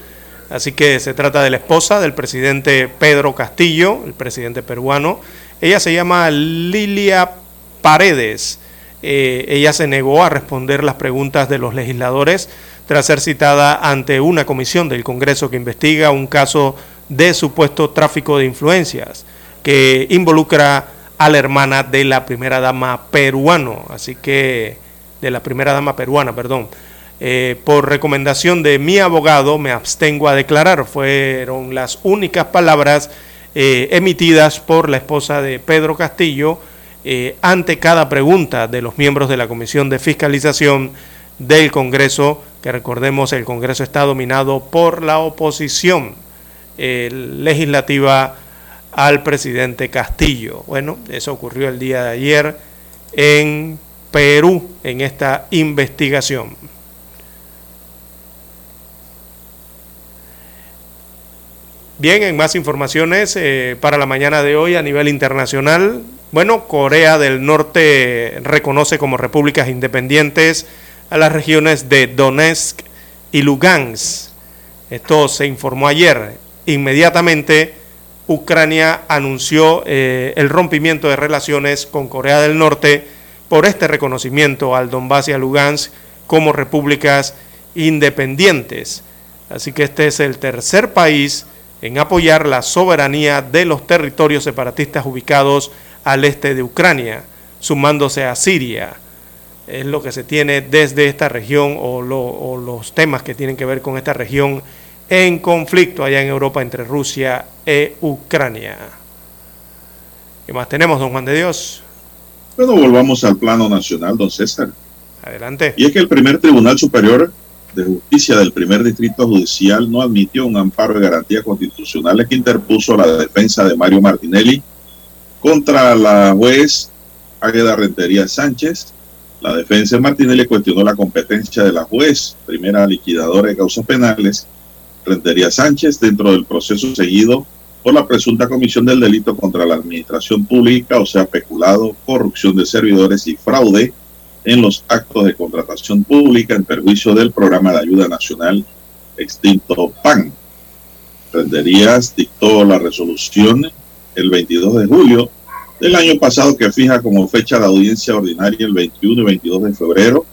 Así que se trata de la esposa del presidente Pedro Castillo, el presidente peruano. Ella se llama Lilia Paredes. Eh, ella se negó a responder las preguntas de los legisladores tras ser citada ante una comisión del Congreso que investiga un caso de supuesto tráfico de influencias que involucra a la hermana de la primera dama peruano, así que de la primera dama peruana, perdón. Eh, por recomendación de mi abogado me abstengo a declarar. Fueron las únicas palabras eh, emitidas por la esposa de Pedro Castillo eh, ante cada pregunta de los miembros de la Comisión de Fiscalización del Congreso, que recordemos el Congreso está dominado por la oposición legislativa al presidente Castillo. Bueno, eso ocurrió el día de ayer en Perú en esta investigación. Bien, en más informaciones eh, para la mañana de hoy a nivel internacional. Bueno, Corea del Norte reconoce como repúblicas independientes a las regiones de Donetsk y Lugansk. Esto se informó ayer. Inmediatamente Ucrania anunció eh, el rompimiento de relaciones con Corea del Norte por este reconocimiento al Donbass y a Lugansk como repúblicas independientes. Así que este es el tercer país en apoyar la soberanía de los territorios separatistas ubicados al este de Ucrania, sumándose a Siria. Es lo que se tiene desde esta región o, o los temas que tienen que ver con esta región en conflicto allá en Europa entre Rusia e Ucrania. ¿Qué más tenemos, don Juan de Dios? Bueno, volvamos al plano nacional, don César. Adelante. Y es que el primer Tribunal Superior de Justicia del primer Distrito Judicial no admitió un amparo de garantías constitucionales que interpuso la defensa de Mario Martinelli contra la juez Águeda Rentería Sánchez. La defensa de Martinelli cuestionó la competencia de la juez, primera liquidadora de causas penales, Rentería Sánchez dentro del proceso seguido por la presunta comisión del delito contra la administración pública, o sea, peculado, corrupción de servidores y fraude en los actos de contratación pública en perjuicio del programa de ayuda nacional extinto PAN. Renterías dictó la resolución el 22 de julio del año pasado que fija como fecha de audiencia ordinaria el 21 y 22 de febrero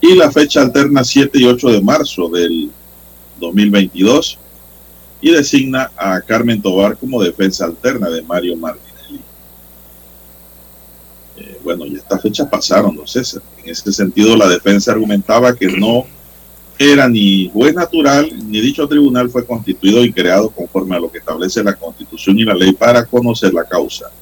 y la fecha alterna 7 y 8 de marzo del 2022 y designa a Carmen Tobar como defensa alterna de Mario Martinelli. Eh, bueno, ya estas fechas pasaron, no César. En ese sentido, la defensa argumentaba que no era ni juez natural, ni dicho tribunal fue constituido y creado conforme a lo que establece la Constitución y la ley para conocer la causa.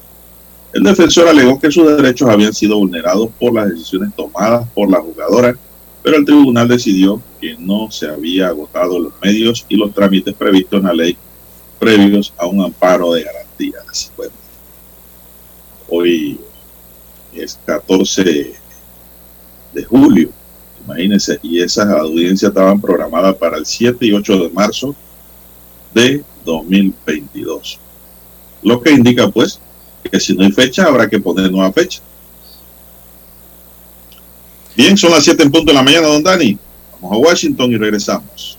El defensor alegó que sus derechos habían sido vulnerados por las decisiones tomadas por la jugadora pero el tribunal decidió que no se había agotado los medios y los trámites previstos en la ley previos a un amparo de garantías. Bueno, hoy es 14 de julio, imagínense, y esas audiencias estaban programadas para el 7 y 8 de marzo de 2022. Lo que indica pues que si no hay fecha habrá que poner nueva fecha. Bien, son las 7 en punto de la mañana, don Dani. Vamos a Washington y regresamos.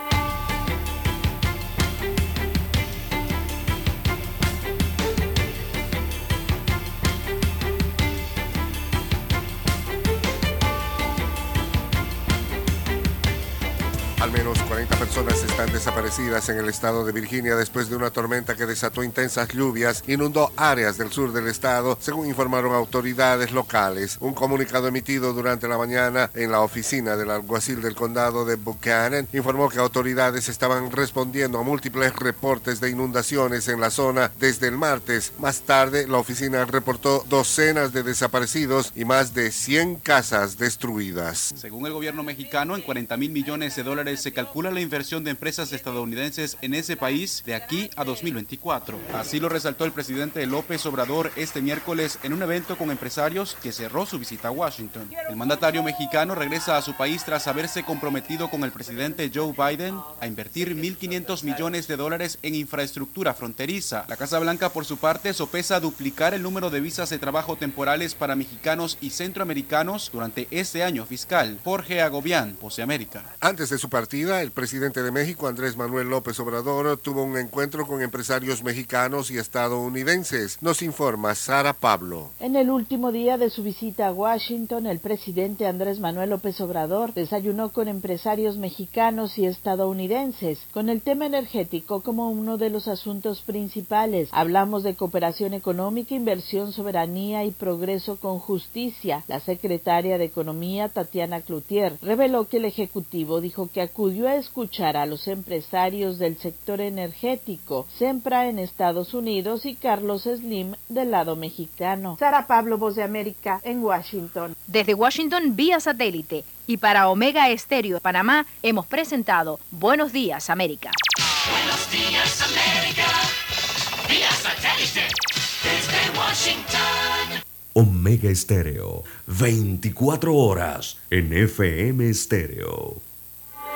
Al menos 40 personas están desaparecidas en el estado de Virginia después de una tormenta que desató intensas lluvias, inundó áreas del sur del estado, según informaron autoridades locales. Un comunicado emitido durante la mañana en la oficina del alguacil del condado de Buchanan informó que autoridades estaban respondiendo a múltiples reportes de inundaciones en la zona desde el martes. Más tarde, la oficina reportó docenas de desaparecidos y más de 100 casas destruidas. Según el gobierno mexicano, en 40 mil millones de dólares se calcula la inversión de empresas estadounidenses en ese país de aquí a 2024. Así lo resaltó el presidente López Obrador este miércoles en un evento con empresarios que cerró su visita a Washington. El mandatario mexicano regresa a su país tras haberse comprometido con el presidente Joe Biden a invertir 1.500 millones de dólares en infraestructura fronteriza. La Casa Blanca, por su parte, sopesa duplicar el número de visas de trabajo temporales para mexicanos y centroamericanos durante este año fiscal. Jorge Agobián, Pose América. Antes de su el presidente de México, Andrés Manuel López Obrador, tuvo un encuentro con empresarios mexicanos y estadounidenses. Nos informa Sara Pablo. En el último día de su visita a Washington, el presidente Andrés Manuel López Obrador desayunó con empresarios mexicanos y estadounidenses con el tema energético como uno de los asuntos principales. Hablamos de cooperación económica, inversión, soberanía y progreso con justicia. La secretaria de Economía, Tatiana Cloutier, reveló que el Ejecutivo dijo que acudió a escuchar a los empresarios del sector energético, Sempra en Estados Unidos y Carlos Slim del lado mexicano. Sara Pablo, Voz de América, en Washington. Desde Washington vía satélite y para Omega Estéreo de Panamá hemos presentado Buenos Días América. Buenos días, América. Vía satélite. Desde Washington. Omega Estéreo, 24 horas en FM Estéreo.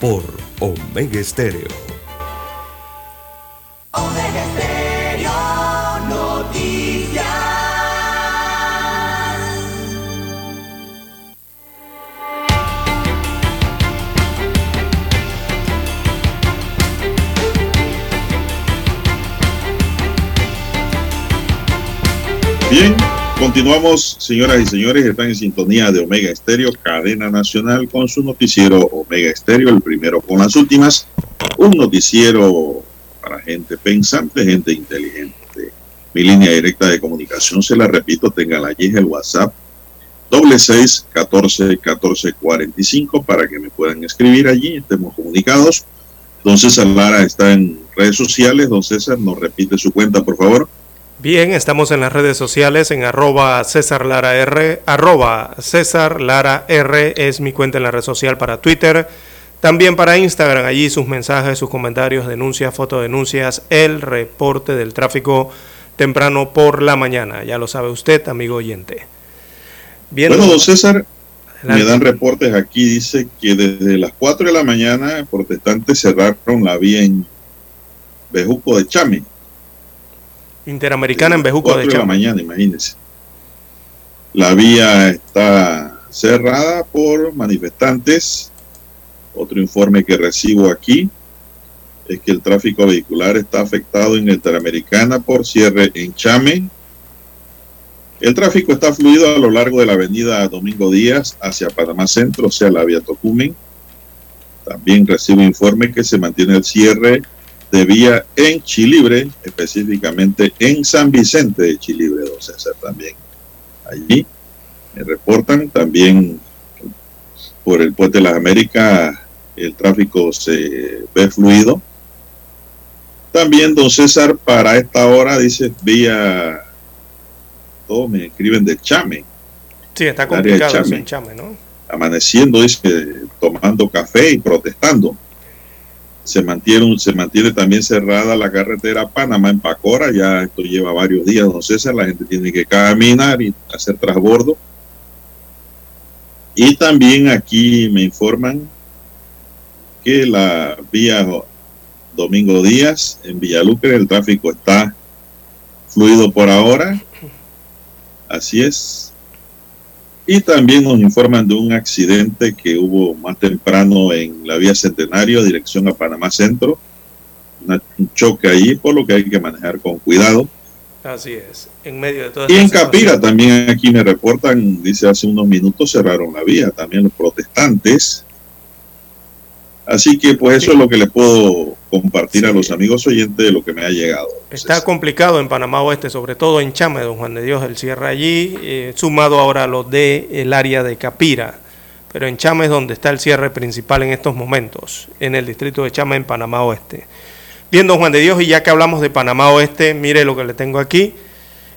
por Omega Estéreo. Omega Stereo Noticias. Bien, continuamos, señoras y señores, están en sintonía de Omega Estéreo, cadena nacional, con su noticiero Omega Estéreo, el primero con las últimas, un noticiero para gente pensante, gente inteligente. Mi línea directa de comunicación, se la repito, tengan allí el WhatsApp, doble seis catorce catorce cuarenta y cinco para que me puedan escribir allí, estemos comunicados. Don César Lara está en redes sociales, don César nos repite su cuenta, por favor. Bien, estamos en las redes sociales en arroba César Lara R, arroba César Lara R es mi cuenta en la red social para Twitter, también para Instagram, allí sus mensajes, sus comentarios, denuncias, fotodenuncias, el reporte del tráfico temprano por la mañana, ya lo sabe usted, amigo oyente. Bien, bueno, don César, me dan reportes aquí, dice que desde las 4 de la mañana protestantes cerraron la vía en Bejuco de Chame. Interamericana en Bejuco de de la mañana, imagínense. La vía está cerrada por manifestantes. Otro informe que recibo aquí es que el tráfico vehicular está afectado en Interamericana por cierre en Chame. El tráfico está fluido a lo largo de la avenida Domingo Díaz hacia Panamá Centro, o sea, la vía Tocumen. También recibo informe que se mantiene el cierre de vía en Chilibre, específicamente en San Vicente de Chilibre, don César, también. Allí me reportan también por el puente de las Américas el tráfico se ve fluido. También, don César, para esta hora, dice, vía, todos me escriben de Chame, Sí, está complicado Chame. en Chame, ¿no? amaneciendo, dice, tomando café y protestando. Se mantiene, se mantiene también cerrada la carretera Panamá en Pacora, ya esto lleva varios días, don César, la gente tiene que caminar y hacer transbordo. Y también aquí me informan que la vía Domingo Díaz en Villalucre el tráfico está fluido por ahora. Así es. Y también nos informan de un accidente que hubo más temprano en la vía Centenario, dirección a Panamá Centro. Un choque allí, por lo que hay que manejar con cuidado. Así es, en medio de todo Y en Capira también aquí me reportan, dice hace unos minutos cerraron la vía, también los protestantes. Así que pues eso es lo que le puedo compartir a los amigos oyentes de lo que me ha llegado. Está complicado en Panamá Oeste, sobre todo en Chame, don Juan de Dios, el cierre allí, eh, sumado ahora a lo de el área de Capira. Pero en Chame es donde está el cierre principal en estos momentos, en el distrito de Chame, en Panamá Oeste. Bien, don Juan de Dios, y ya que hablamos de Panamá Oeste, mire lo que le tengo aquí.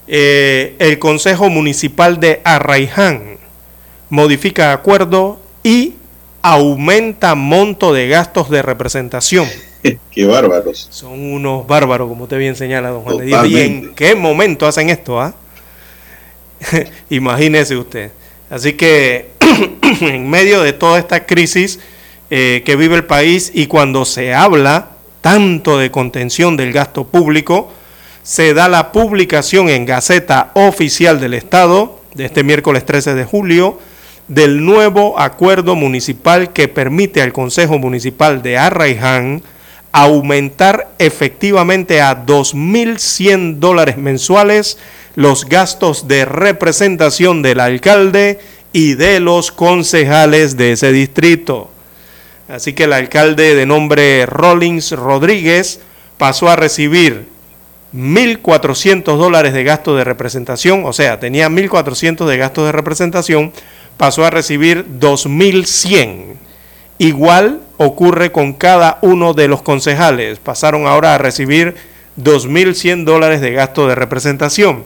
Eh, el Consejo Municipal de Arraiján modifica acuerdo y aumenta monto de gastos de representación. <laughs> Qué bárbaros. Son unos bárbaros, como usted bien señala, don Juan de Dios. ¿Y en qué momento hacen esto? ah? <laughs> Imagínese usted. Así que <clears throat> en medio de toda esta crisis eh, que vive el país y cuando se habla tanto de contención del gasto público, se da la publicación en Gaceta Oficial del Estado de este miércoles 13 de julio del nuevo acuerdo municipal que permite al Consejo Municipal de Arraiján aumentar efectivamente a 2.100 dólares mensuales los gastos de representación del alcalde y de los concejales de ese distrito. Así que el alcalde de nombre Rollins Rodríguez pasó a recibir 1.400 dólares de gasto de representación, o sea, tenía 1.400 de gasto de representación, pasó a recibir 2.100. Igual ocurre con cada uno de los concejales, pasaron ahora a recibir 2.100 dólares de gasto de representación.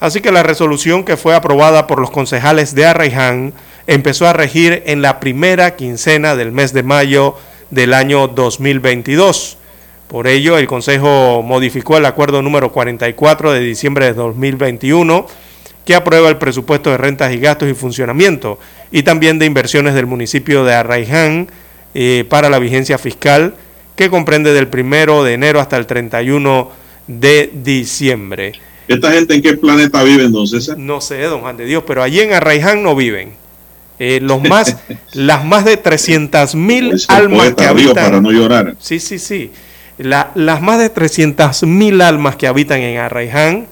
Así que la resolución que fue aprobada por los concejales de Arraiján empezó a regir en la primera quincena del mes de mayo del año 2022. Por ello, el Consejo modificó el acuerdo número 44 de diciembre de 2021 que aprueba el presupuesto de rentas y gastos y funcionamiento y también de inversiones del municipio de Arraiján eh, para la vigencia fiscal que comprende del primero de enero hasta el 31 de diciembre. ¿Esta gente en qué planeta vive entonces? No sé, don Juan de Dios, pero allí en Arraiján no viven. Eh, los más, <laughs> las más de 300 mil el almas que habitan. para no llorar. Sí, sí, sí. La- las más de 300 mil almas que habitan en Arraiján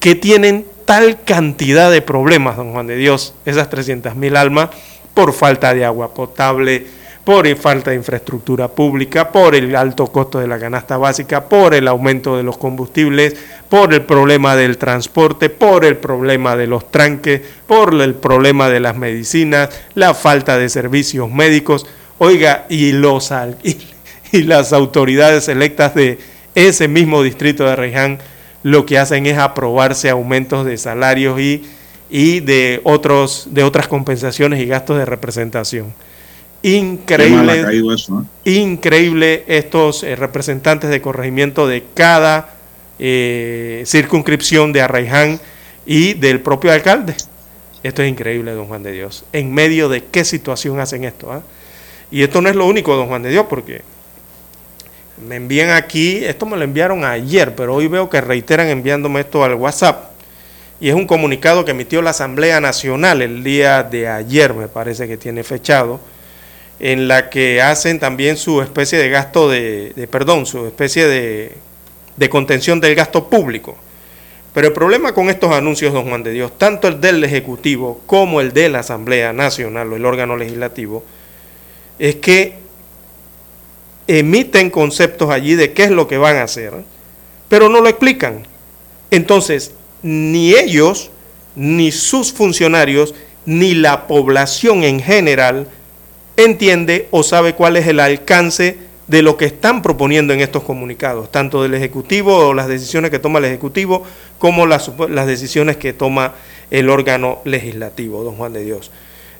que tienen tal cantidad de problemas, don Juan de Dios, esas 300 mil almas, por falta de agua potable, por falta de infraestructura pública, por el alto costo de la canasta básica, por el aumento de los combustibles, por el problema del transporte, por el problema de los tranques, por el problema de las medicinas, la falta de servicios médicos. Oiga, y los y, <laughs> y las autoridades electas de ese mismo distrito de Arraiján lo que hacen es aprobarse aumentos de salarios y, y de otros de otras compensaciones y gastos de representación. Increíble, eso, ¿eh? increíble estos eh, representantes de corregimiento de cada eh, circunscripción de Arraiján y del propio alcalde. Esto es increíble, don Juan de Dios. ¿En medio de qué situación hacen esto? ah? Y esto no es lo único, don Juan de Dios, porque me envían aquí, esto me lo enviaron ayer, pero hoy veo que reiteran enviándome esto al WhatsApp. Y es un comunicado que emitió la Asamblea Nacional el día de ayer, me parece que tiene fechado, en la que hacen también su especie de gasto de, de- perdón, su especie de, de contención del gasto público. Pero el problema con estos anuncios, don Juan de Dios, tanto el del Ejecutivo como el de la Asamblea Nacional o el órgano legislativo, es que emiten conceptos allí de qué es lo que van a hacer, pero no lo explican. Entonces, ni ellos, ni sus funcionarios, ni la población en general entiende o sabe cuál es el alcance de lo que están proponiendo en estos comunicados, tanto del Ejecutivo o las decisiones que toma el Ejecutivo, como las, las decisiones que toma el órgano legislativo, don Juan de Dios.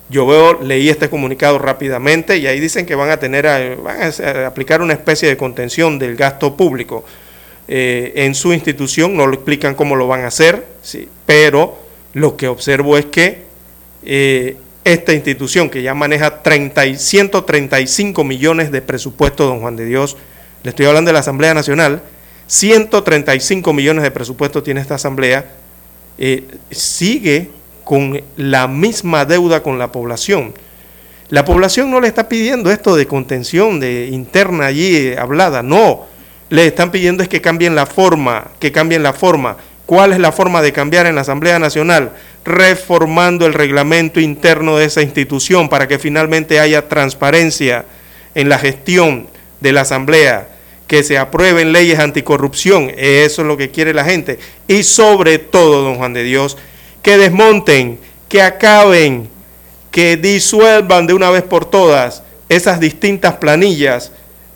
Yo veo, leí este comunicado rápidamente y ahí dicen que van a tener, a- van a aplicar una especie de contención del gasto público eh, en su institución, no lo explican cómo lo van a hacer, sí, pero lo que observo es que eh, esta institución que ya maneja 30 y 135 millones de presupuesto, don Juan de Dios, le estoy hablando de la Asamblea Nacional, 135 millones de presupuesto tiene esta Asamblea, eh, sigue con la misma deuda con la población. La población no le está pidiendo esto de contención de interna allí eh, hablada, no. Le están pidiendo es que cambien la forma, que cambien la forma. ¿Cuál es la forma de cambiar en la Asamblea Nacional? Reformando el reglamento interno de esa institución para que finalmente haya transparencia en la gestión de la Asamblea, que se aprueben leyes anticorrupción, eso es lo que quiere la gente. Y sobre todo, don Juan de Dios, que desmonten, que acaben, que disuelvan de una vez por todas esas distintas planillas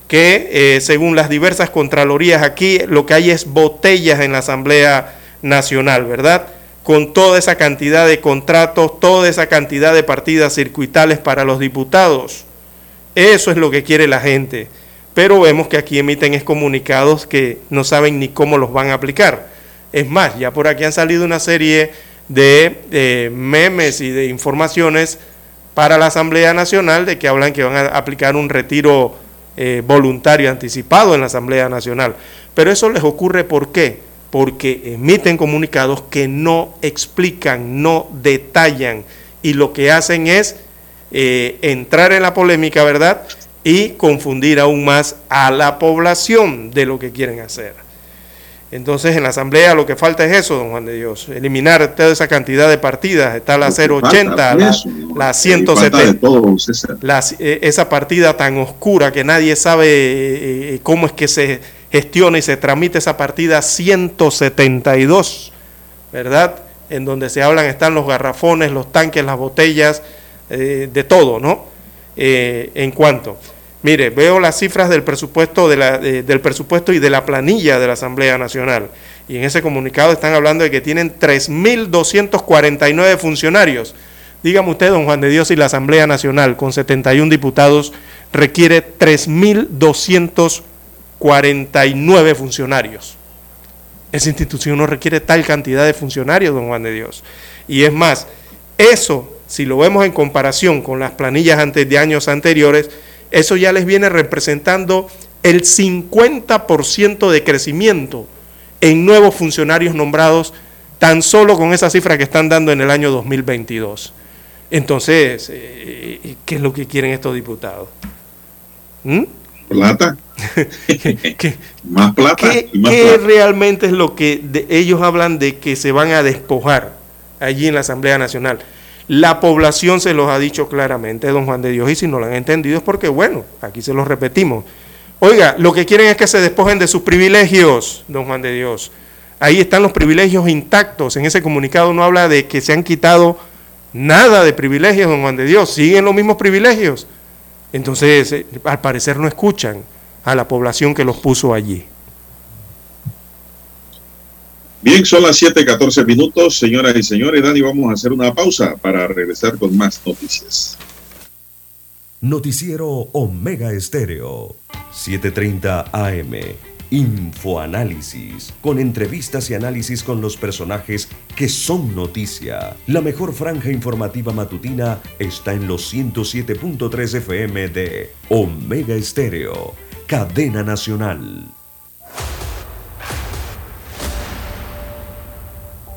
que eh, según las diversas contralorías aquí lo que hay es botellas en la Asamblea Nacional, ¿verdad? Con toda esa cantidad de contratos, toda esa cantidad de partidas circuitales para los diputados. Eso es lo que quiere la gente. Pero vemos que aquí emiten excomunicados que no saben ni cómo los van a aplicar. Es más, ya por aquí han salido una serie de eh, memes y de informaciones para la Asamblea Nacional de que hablan que van a aplicar un retiro eh, voluntario anticipado en la Asamblea Nacional. Pero eso les ocurre ¿por qué? Porque emiten comunicados que no explican, no detallan y lo que hacen es eh, entrar en la polémica, ¿verdad? Y confundir aún más a la población de lo que quieren hacer. Entonces en la Asamblea lo que falta es eso, don Juan de Dios, eliminar toda esa cantidad de partidas, está la 080, la, la 170, la, eh, esa partida tan oscura que nadie sabe eh, eh, cómo es que se gestiona y se tramite esa partida 172, ¿verdad? En donde se hablan, están los garrafones, los tanques, las botellas, de todo, ¿no? en cuanto. Mire, veo las cifras del presupuesto, la, del presupuesto y de la planilla de la Asamblea Nacional. Y en ese comunicado están hablando de que tienen 3.249 funcionarios. Dígame usted, don Juan de Dios, si la Asamblea Nacional, con 71 diputados, requiere 3.249 funcionarios. Esa institución no requiere tal cantidad de funcionarios, don Juan de Dios. Y es más, eso, si lo vemos en comparación con las planillas antes de años anteriores, eso ya les viene representando el 50% de crecimiento en nuevos funcionarios nombrados tan solo con esa cifra que están dando en el año 2022. Entonces, eh, ¿qué es lo que quieren estos diputados? ¿Mm? Plata. <laughs> más plata. ¿Qué, realmente es lo que ellos hablan de que se van a despojar allí en la Asamblea Nacional? La población se los ha dicho claramente, don Juan de Dios, y si no lo han entendido es porque, bueno, aquí se los repetimos. Oiga, lo que quieren es que se despojen de sus privilegios, don Juan de Dios. Ahí están los privilegios intactos. En ese comunicado no habla de que se han quitado nada de privilegios, don Juan de Dios. Siguen los mismos privilegios. Entonces, eh, al parecer no escuchan a la población que los puso allí. Bien, son las 7:14 minutos, señoras y señores. Dani, vamos a hacer una pausa para regresar con más noticias. Noticiero Omega Estéreo, 7:30 AM. Infoanálisis, con entrevistas y análisis con los personajes que son noticia. La mejor franja informativa matutina está en los 107.3 FM de Omega Estéreo, cadena nacional.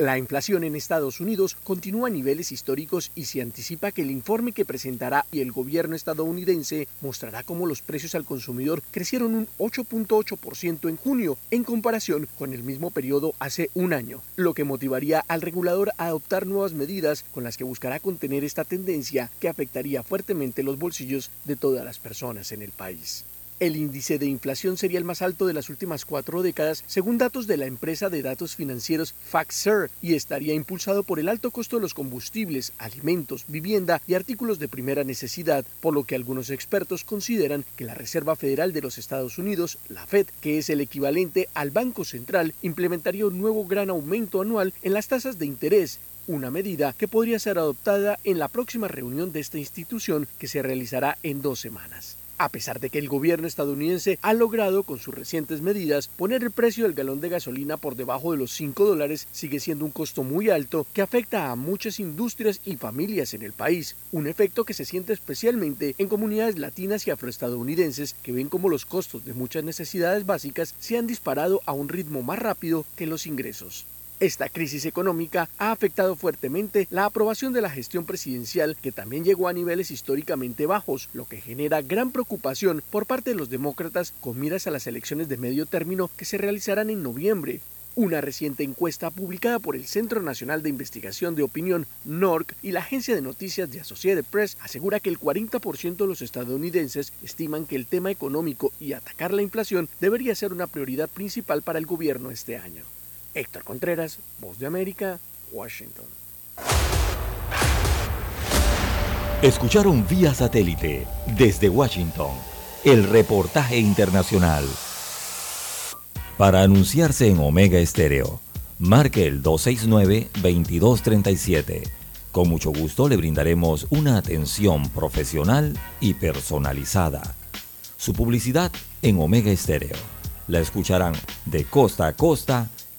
La inflación en Estados Unidos continúa a niveles históricos y se anticipa que el informe que presentará el gobierno estadounidense mostrará cómo los precios al consumidor crecieron un 8.8% en junio en comparación con el mismo periodo hace un año, lo que motivaría al regulador a adoptar nuevas medidas con las que buscará contener esta tendencia que afectaría fuertemente los bolsillos de todas las personas en el país. El índice de inflación sería el más alto de las últimas cuatro décadas, según datos de la empresa de datos financieros FactSer, y estaría impulsado por el alto costo de los combustibles, alimentos, vivienda y artículos de primera necesidad, por lo que algunos expertos consideran que la Reserva Federal de los Estados Unidos, la Fed, que es el equivalente al Banco Central, implementaría un nuevo gran aumento anual en las tasas de interés una medida que podría ser adoptada en la próxima reunión de esta institución que se realizará en dos semanas. A pesar de que el gobierno estadounidense ha logrado con sus recientes medidas poner el precio del galón de gasolina por debajo de los 5 dólares, sigue siendo un costo muy alto que afecta a muchas industrias y familias en el país, un efecto que se siente especialmente en comunidades latinas y afroestadounidenses que ven como los costos de muchas necesidades básicas se han disparado a un ritmo más rápido que los ingresos. Esta crisis económica ha afectado fuertemente la aprobación de la gestión presidencial que también llegó a niveles históricamente bajos, lo que genera gran preocupación por parte de los demócratas con miras a las elecciones de medio término que se realizarán en noviembre. Una reciente encuesta publicada por el Centro Nacional de Investigación de Opinión, NORC, y la agencia de noticias de Associated Press asegura que el 40% de los estadounidenses estiman que el tema económico y atacar la inflación debería ser una prioridad principal para el gobierno este año. Héctor Contreras, Voz de América, Washington. Escucharon vía satélite desde Washington el reportaje internacional. Para anunciarse en Omega Estéreo, marque el 269-2237. Con mucho gusto le brindaremos una atención profesional y personalizada. Su publicidad en Omega Estéreo. La escucharán de costa a costa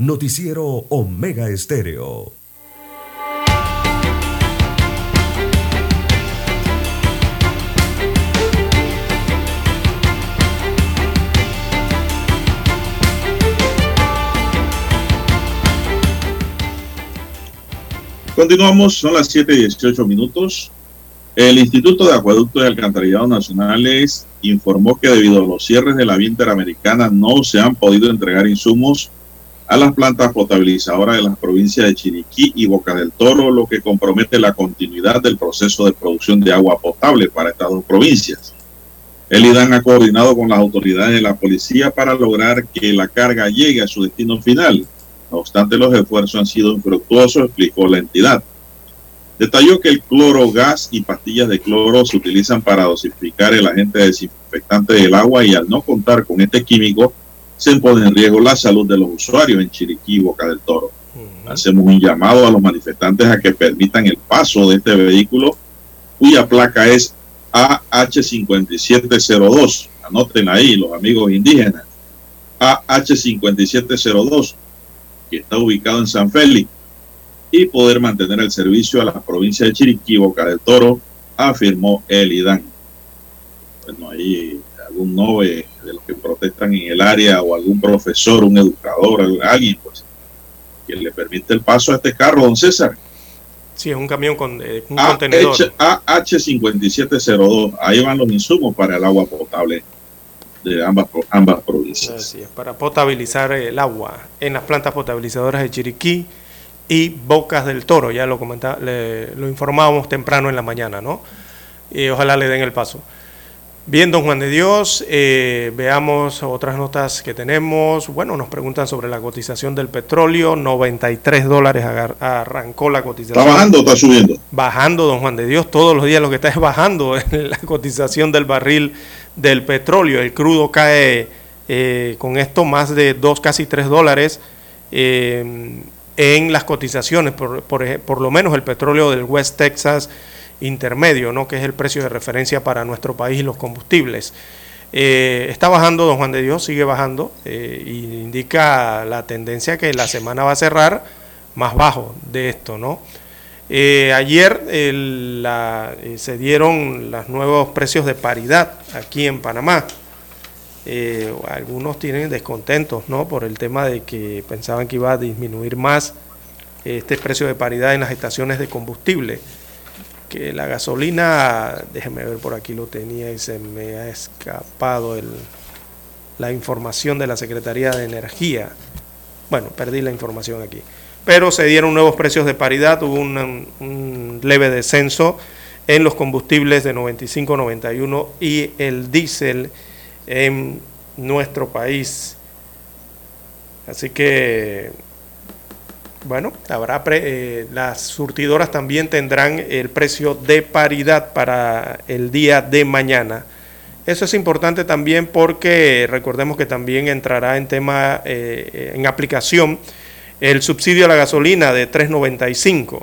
Noticiero Omega Estéreo. Continuamos, son las 7 y 18 minutos. El Instituto de Acueducto y Alcantarillado Nacionales informó que debido a los cierres de la vía interamericana no se han podido entregar insumos a las plantas potabilizadoras de las provincias de Chiriquí y Boca del Toro, lo que compromete la continuidad del proceso de producción de agua potable para estas dos provincias. El IDAN ha coordinado con las autoridades de la policía para lograr que la carga llegue a su destino final. No obstante, los esfuerzos han sido infructuosos, explicó la entidad. Detalló que el cloro, gas y pastillas de cloro se utilizan para dosificar el agente desinfectante del agua y al no contar con este químico, se pone en riesgo la salud de los usuarios en Chiriquí y Boca del Toro. Hacemos un llamado a los manifestantes a que permitan el paso de este vehículo, cuya placa es AH5702. Anoten ahí, los amigos indígenas. AH5702, que está ubicado en San Félix, y poder mantener el servicio a la provincia de Chiriquí Boca del Toro, afirmó el IDAN. Bueno, ahí algún nove de los que protestan en el área o algún profesor, un educador, alguien pues que le permite el paso a este carro, don César. Sí, es un camión con eh, un contenedor. AH5702, ahí van los insumos para el agua potable de ambas, ambas provincias. Así es, para potabilizar el agua en las plantas potabilizadoras de Chiriquí y Bocas del Toro, ya lo comentaba, le, lo informábamos temprano en la mañana, ¿no? Y ojalá le den el paso. Bien, don Juan de Dios, eh, veamos otras notas que tenemos. Bueno, nos preguntan sobre la cotización del petróleo. 93 dólares arrancó la cotización. ¿Está bajando o está subiendo? Bajando, don Juan de Dios. Todos los días lo que está es bajando en <laughs> la cotización del barril del petróleo. El crudo cae eh, con esto más de 2, casi 3 dólares eh, en las cotizaciones. Por, por, por lo menos el petróleo del West Texas intermedio, ¿no? que es el precio de referencia para nuestro país y los combustibles. Eh, está bajando, don Juan de Dios, sigue bajando, eh, y indica la tendencia que la semana va a cerrar más bajo de esto, ¿no? Eh, ayer se dieron los nuevos precios de paridad aquí en Panamá. Algunos tienen descontentos, ¿no? Por el tema de que pensaban que iba a disminuir más este precio de paridad en las estaciones de combustible. Que la gasolina, déjeme ver por aquí lo tenía y se me ha escapado el, la información de la Secretaría de Energía. Bueno, perdí la información aquí. Pero se dieron nuevos precios de paridad, hubo un, leve descenso en los combustibles de 95, 91 y el diésel en nuestro país. Así que, bueno, habrá eh, las surtidoras también tendrán el precio de paridad para el día de mañana. Eso es importante también porque recordemos que también entrará en tema, eh, en aplicación, el subsidio a la gasolina de 3.95.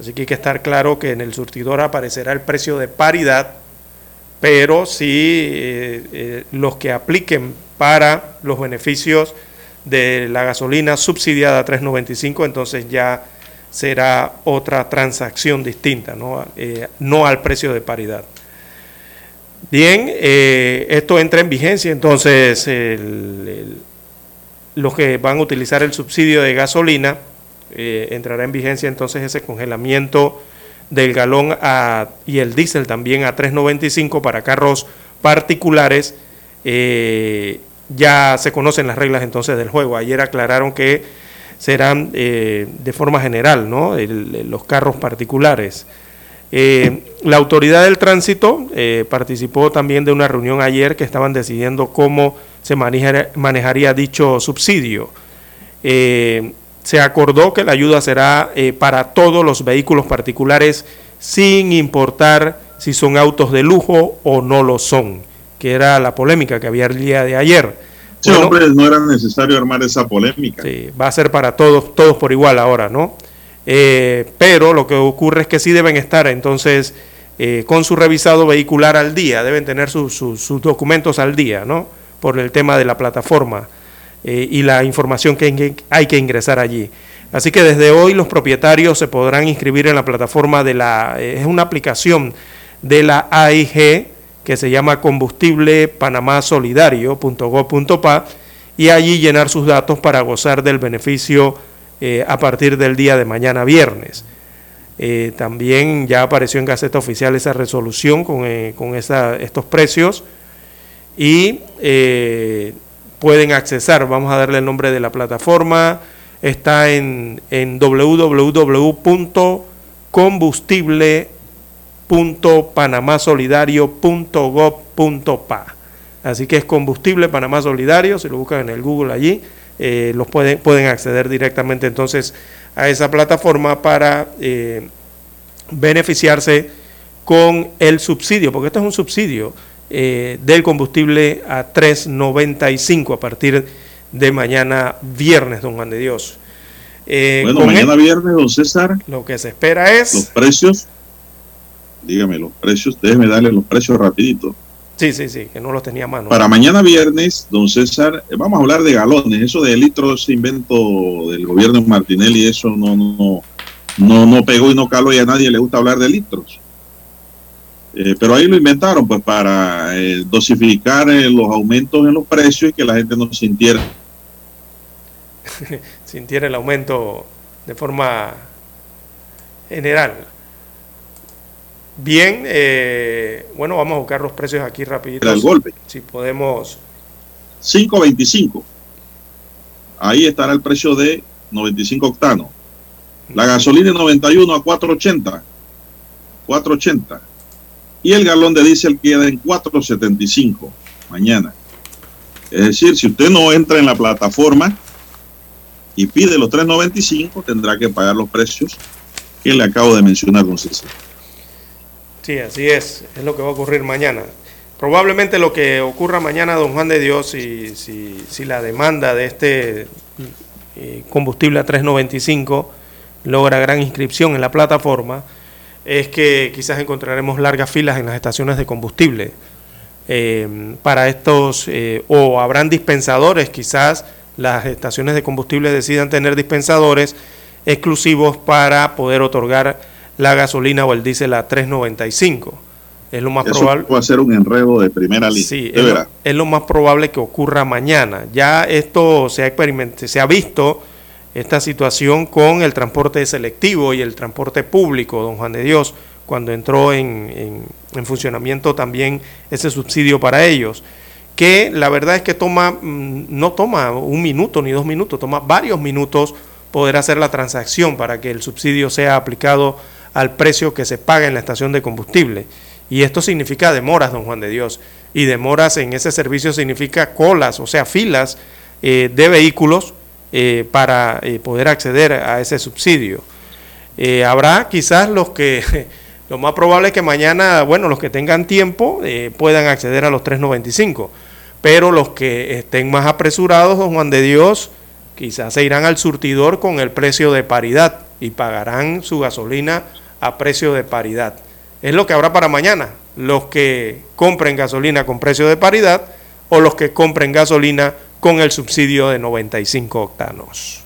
Así que hay que estar claro que en el surtidor aparecerá el precio de paridad, pero sí eh, eh, los que apliquen para los beneficios de la gasolina subsidiada a 3.95, entonces ya será otra transacción distinta, no, no al precio de paridad. Bien, eh, esto entra en vigencia, entonces los que van a utilizar el subsidio de gasolina, eh, entrará en vigencia entonces ese congelamiento del galón y el diésel también a 3.95 para carros particulares. Eh, ya se conocen las reglas entonces del juego. Ayer aclararon que serán de forma general, ¿no? los carros particulares. Eh, la autoridad del tránsito eh, participó también de una reunión ayer que estaban decidiendo cómo se manejaría, dicho subsidio. Eh, se acordó que la ayuda será para todos los vehículos particulares sin importar si son autos de lujo o no lo son, que era la polémica que había el día de ayer. Sí, hombre, no era necesario armar esa polémica. Sí, va a ser para todos, todos por igual ahora, ¿no? Eh, pero lo que ocurre es que sí deben estar entonces eh, con su revisado vehicular al día, deben tener sus documentos al día, ¿no? Por el tema de la plataforma eh, y la información que hay que ingresar allí. Así que desde hoy los propietarios se podrán inscribir en la plataforma de la, es una aplicación de la AIG que se llama combustible y allí llenar sus datos para gozar del beneficio eh, a partir del día de mañana viernes. Eh, también ya apareció en Gaceta Oficial esa resolución con, eh, estos precios y pueden accesar, vamos a darle el nombre de la plataforma, está en, en www.combustible.panamasolidario.gov.pa. Así que es combustible Panamá Solidario, si lo buscan en el Google allí, eh, los pueden, pueden acceder directamente entonces a esa plataforma para eh, beneficiarse con el subsidio, porque esto es un subsidio eh, del combustible a 3.95 a partir de mañana viernes, don Juan de Dios. bueno, mañana viernes, don César. Lo que se espera es... Los precios, dígame los precios, déjeme darle los precios rapidito. Sí, sí, sí, que no los tenía a mano. Para mañana viernes, don César, eh, vamos a hablar de galones. Eso de litros, ese invento del gobierno Martinelli, eso no, no, no, no pegó y no caló y a nadie le gusta hablar de litros. Eh, pero ahí lo inventaron pues para eh, dosificar los aumentos en los precios y que la gente no sintiera. <laughs> sintiera el aumento de forma general. Bien, eh, bueno, vamos a buscar los precios aquí rapidito. El golpe. Si podemos. 5.25. Ahí estará el precio de 95 octanos. La gasolina 91 a 4.80. 4.80. Y el galón de diésel queda en 4.75 mañana. Es decir, si usted no entra en la plataforma y pide los 3.95, tendrá que pagar los precios que le acabo de mencionar, don César. Sí, así es, es lo que va a ocurrir mañana. Probablemente lo que ocurra mañana, don Juan de Dios, si, si, la demanda de este eh, combustible a 395 logra gran inscripción en la plataforma, es que quizás encontraremos largas filas en las estaciones de combustible. Eh, para estos, eh, o habrán dispensadores, quizás las estaciones de combustible decidan tener dispensadores exclusivos para poder otorgar la gasolina o el diésel a 3.95. Es lo más Eso probable. va a ser un enredo de primera línea. Sí, es lo, es lo más probable que ocurra mañana. Ya esto se ha experimentado, se ha visto esta situación con el transporte selectivo y el transporte público, don Juan de Dios, cuando entró en, en- en funcionamiento también ese subsidio para ellos, que la verdad es que toma, mm, no toma un minuto ni dos minutos, toma varios minutos poder hacer la transacción para que el subsidio sea aplicado al precio que se paga en la estación de combustible. Y esto significa demoras, don Juan de Dios. Y demoras en ese servicio significa colas, o sea, filas eh, de vehículos eh, para eh, poder acceder a ese subsidio. Habrá quizás los que, <laughs> lo más probable es que mañana, bueno, los que tengan tiempo puedan acceder a los 3.95, pero los que estén más apresurados, don Juan de Dios, quizás se irán al surtidor con el precio de paridad y pagarán su gasolina a precio de paridad. Es lo que habrá para mañana, los que compren gasolina con precio de paridad o los que compren gasolina con el subsidio de 95 octanos.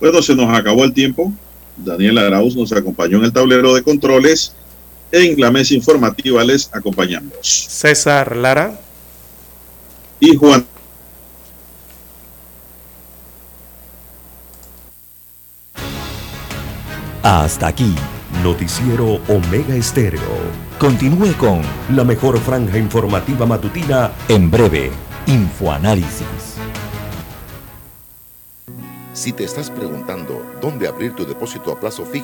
Bueno, se nos acabó el tiempo. Daniel Arauz nos acompañó en el tablero de controles. En la mesa informativa les acompañamos. César Lara. Y Juan. Hasta aquí, Noticiero Omega Estéreo. Continúe con la mejor franja informativa matutina En breve, Infoanálisis. Si te estás preguntando dónde abrir tu depósito a plazo fijo,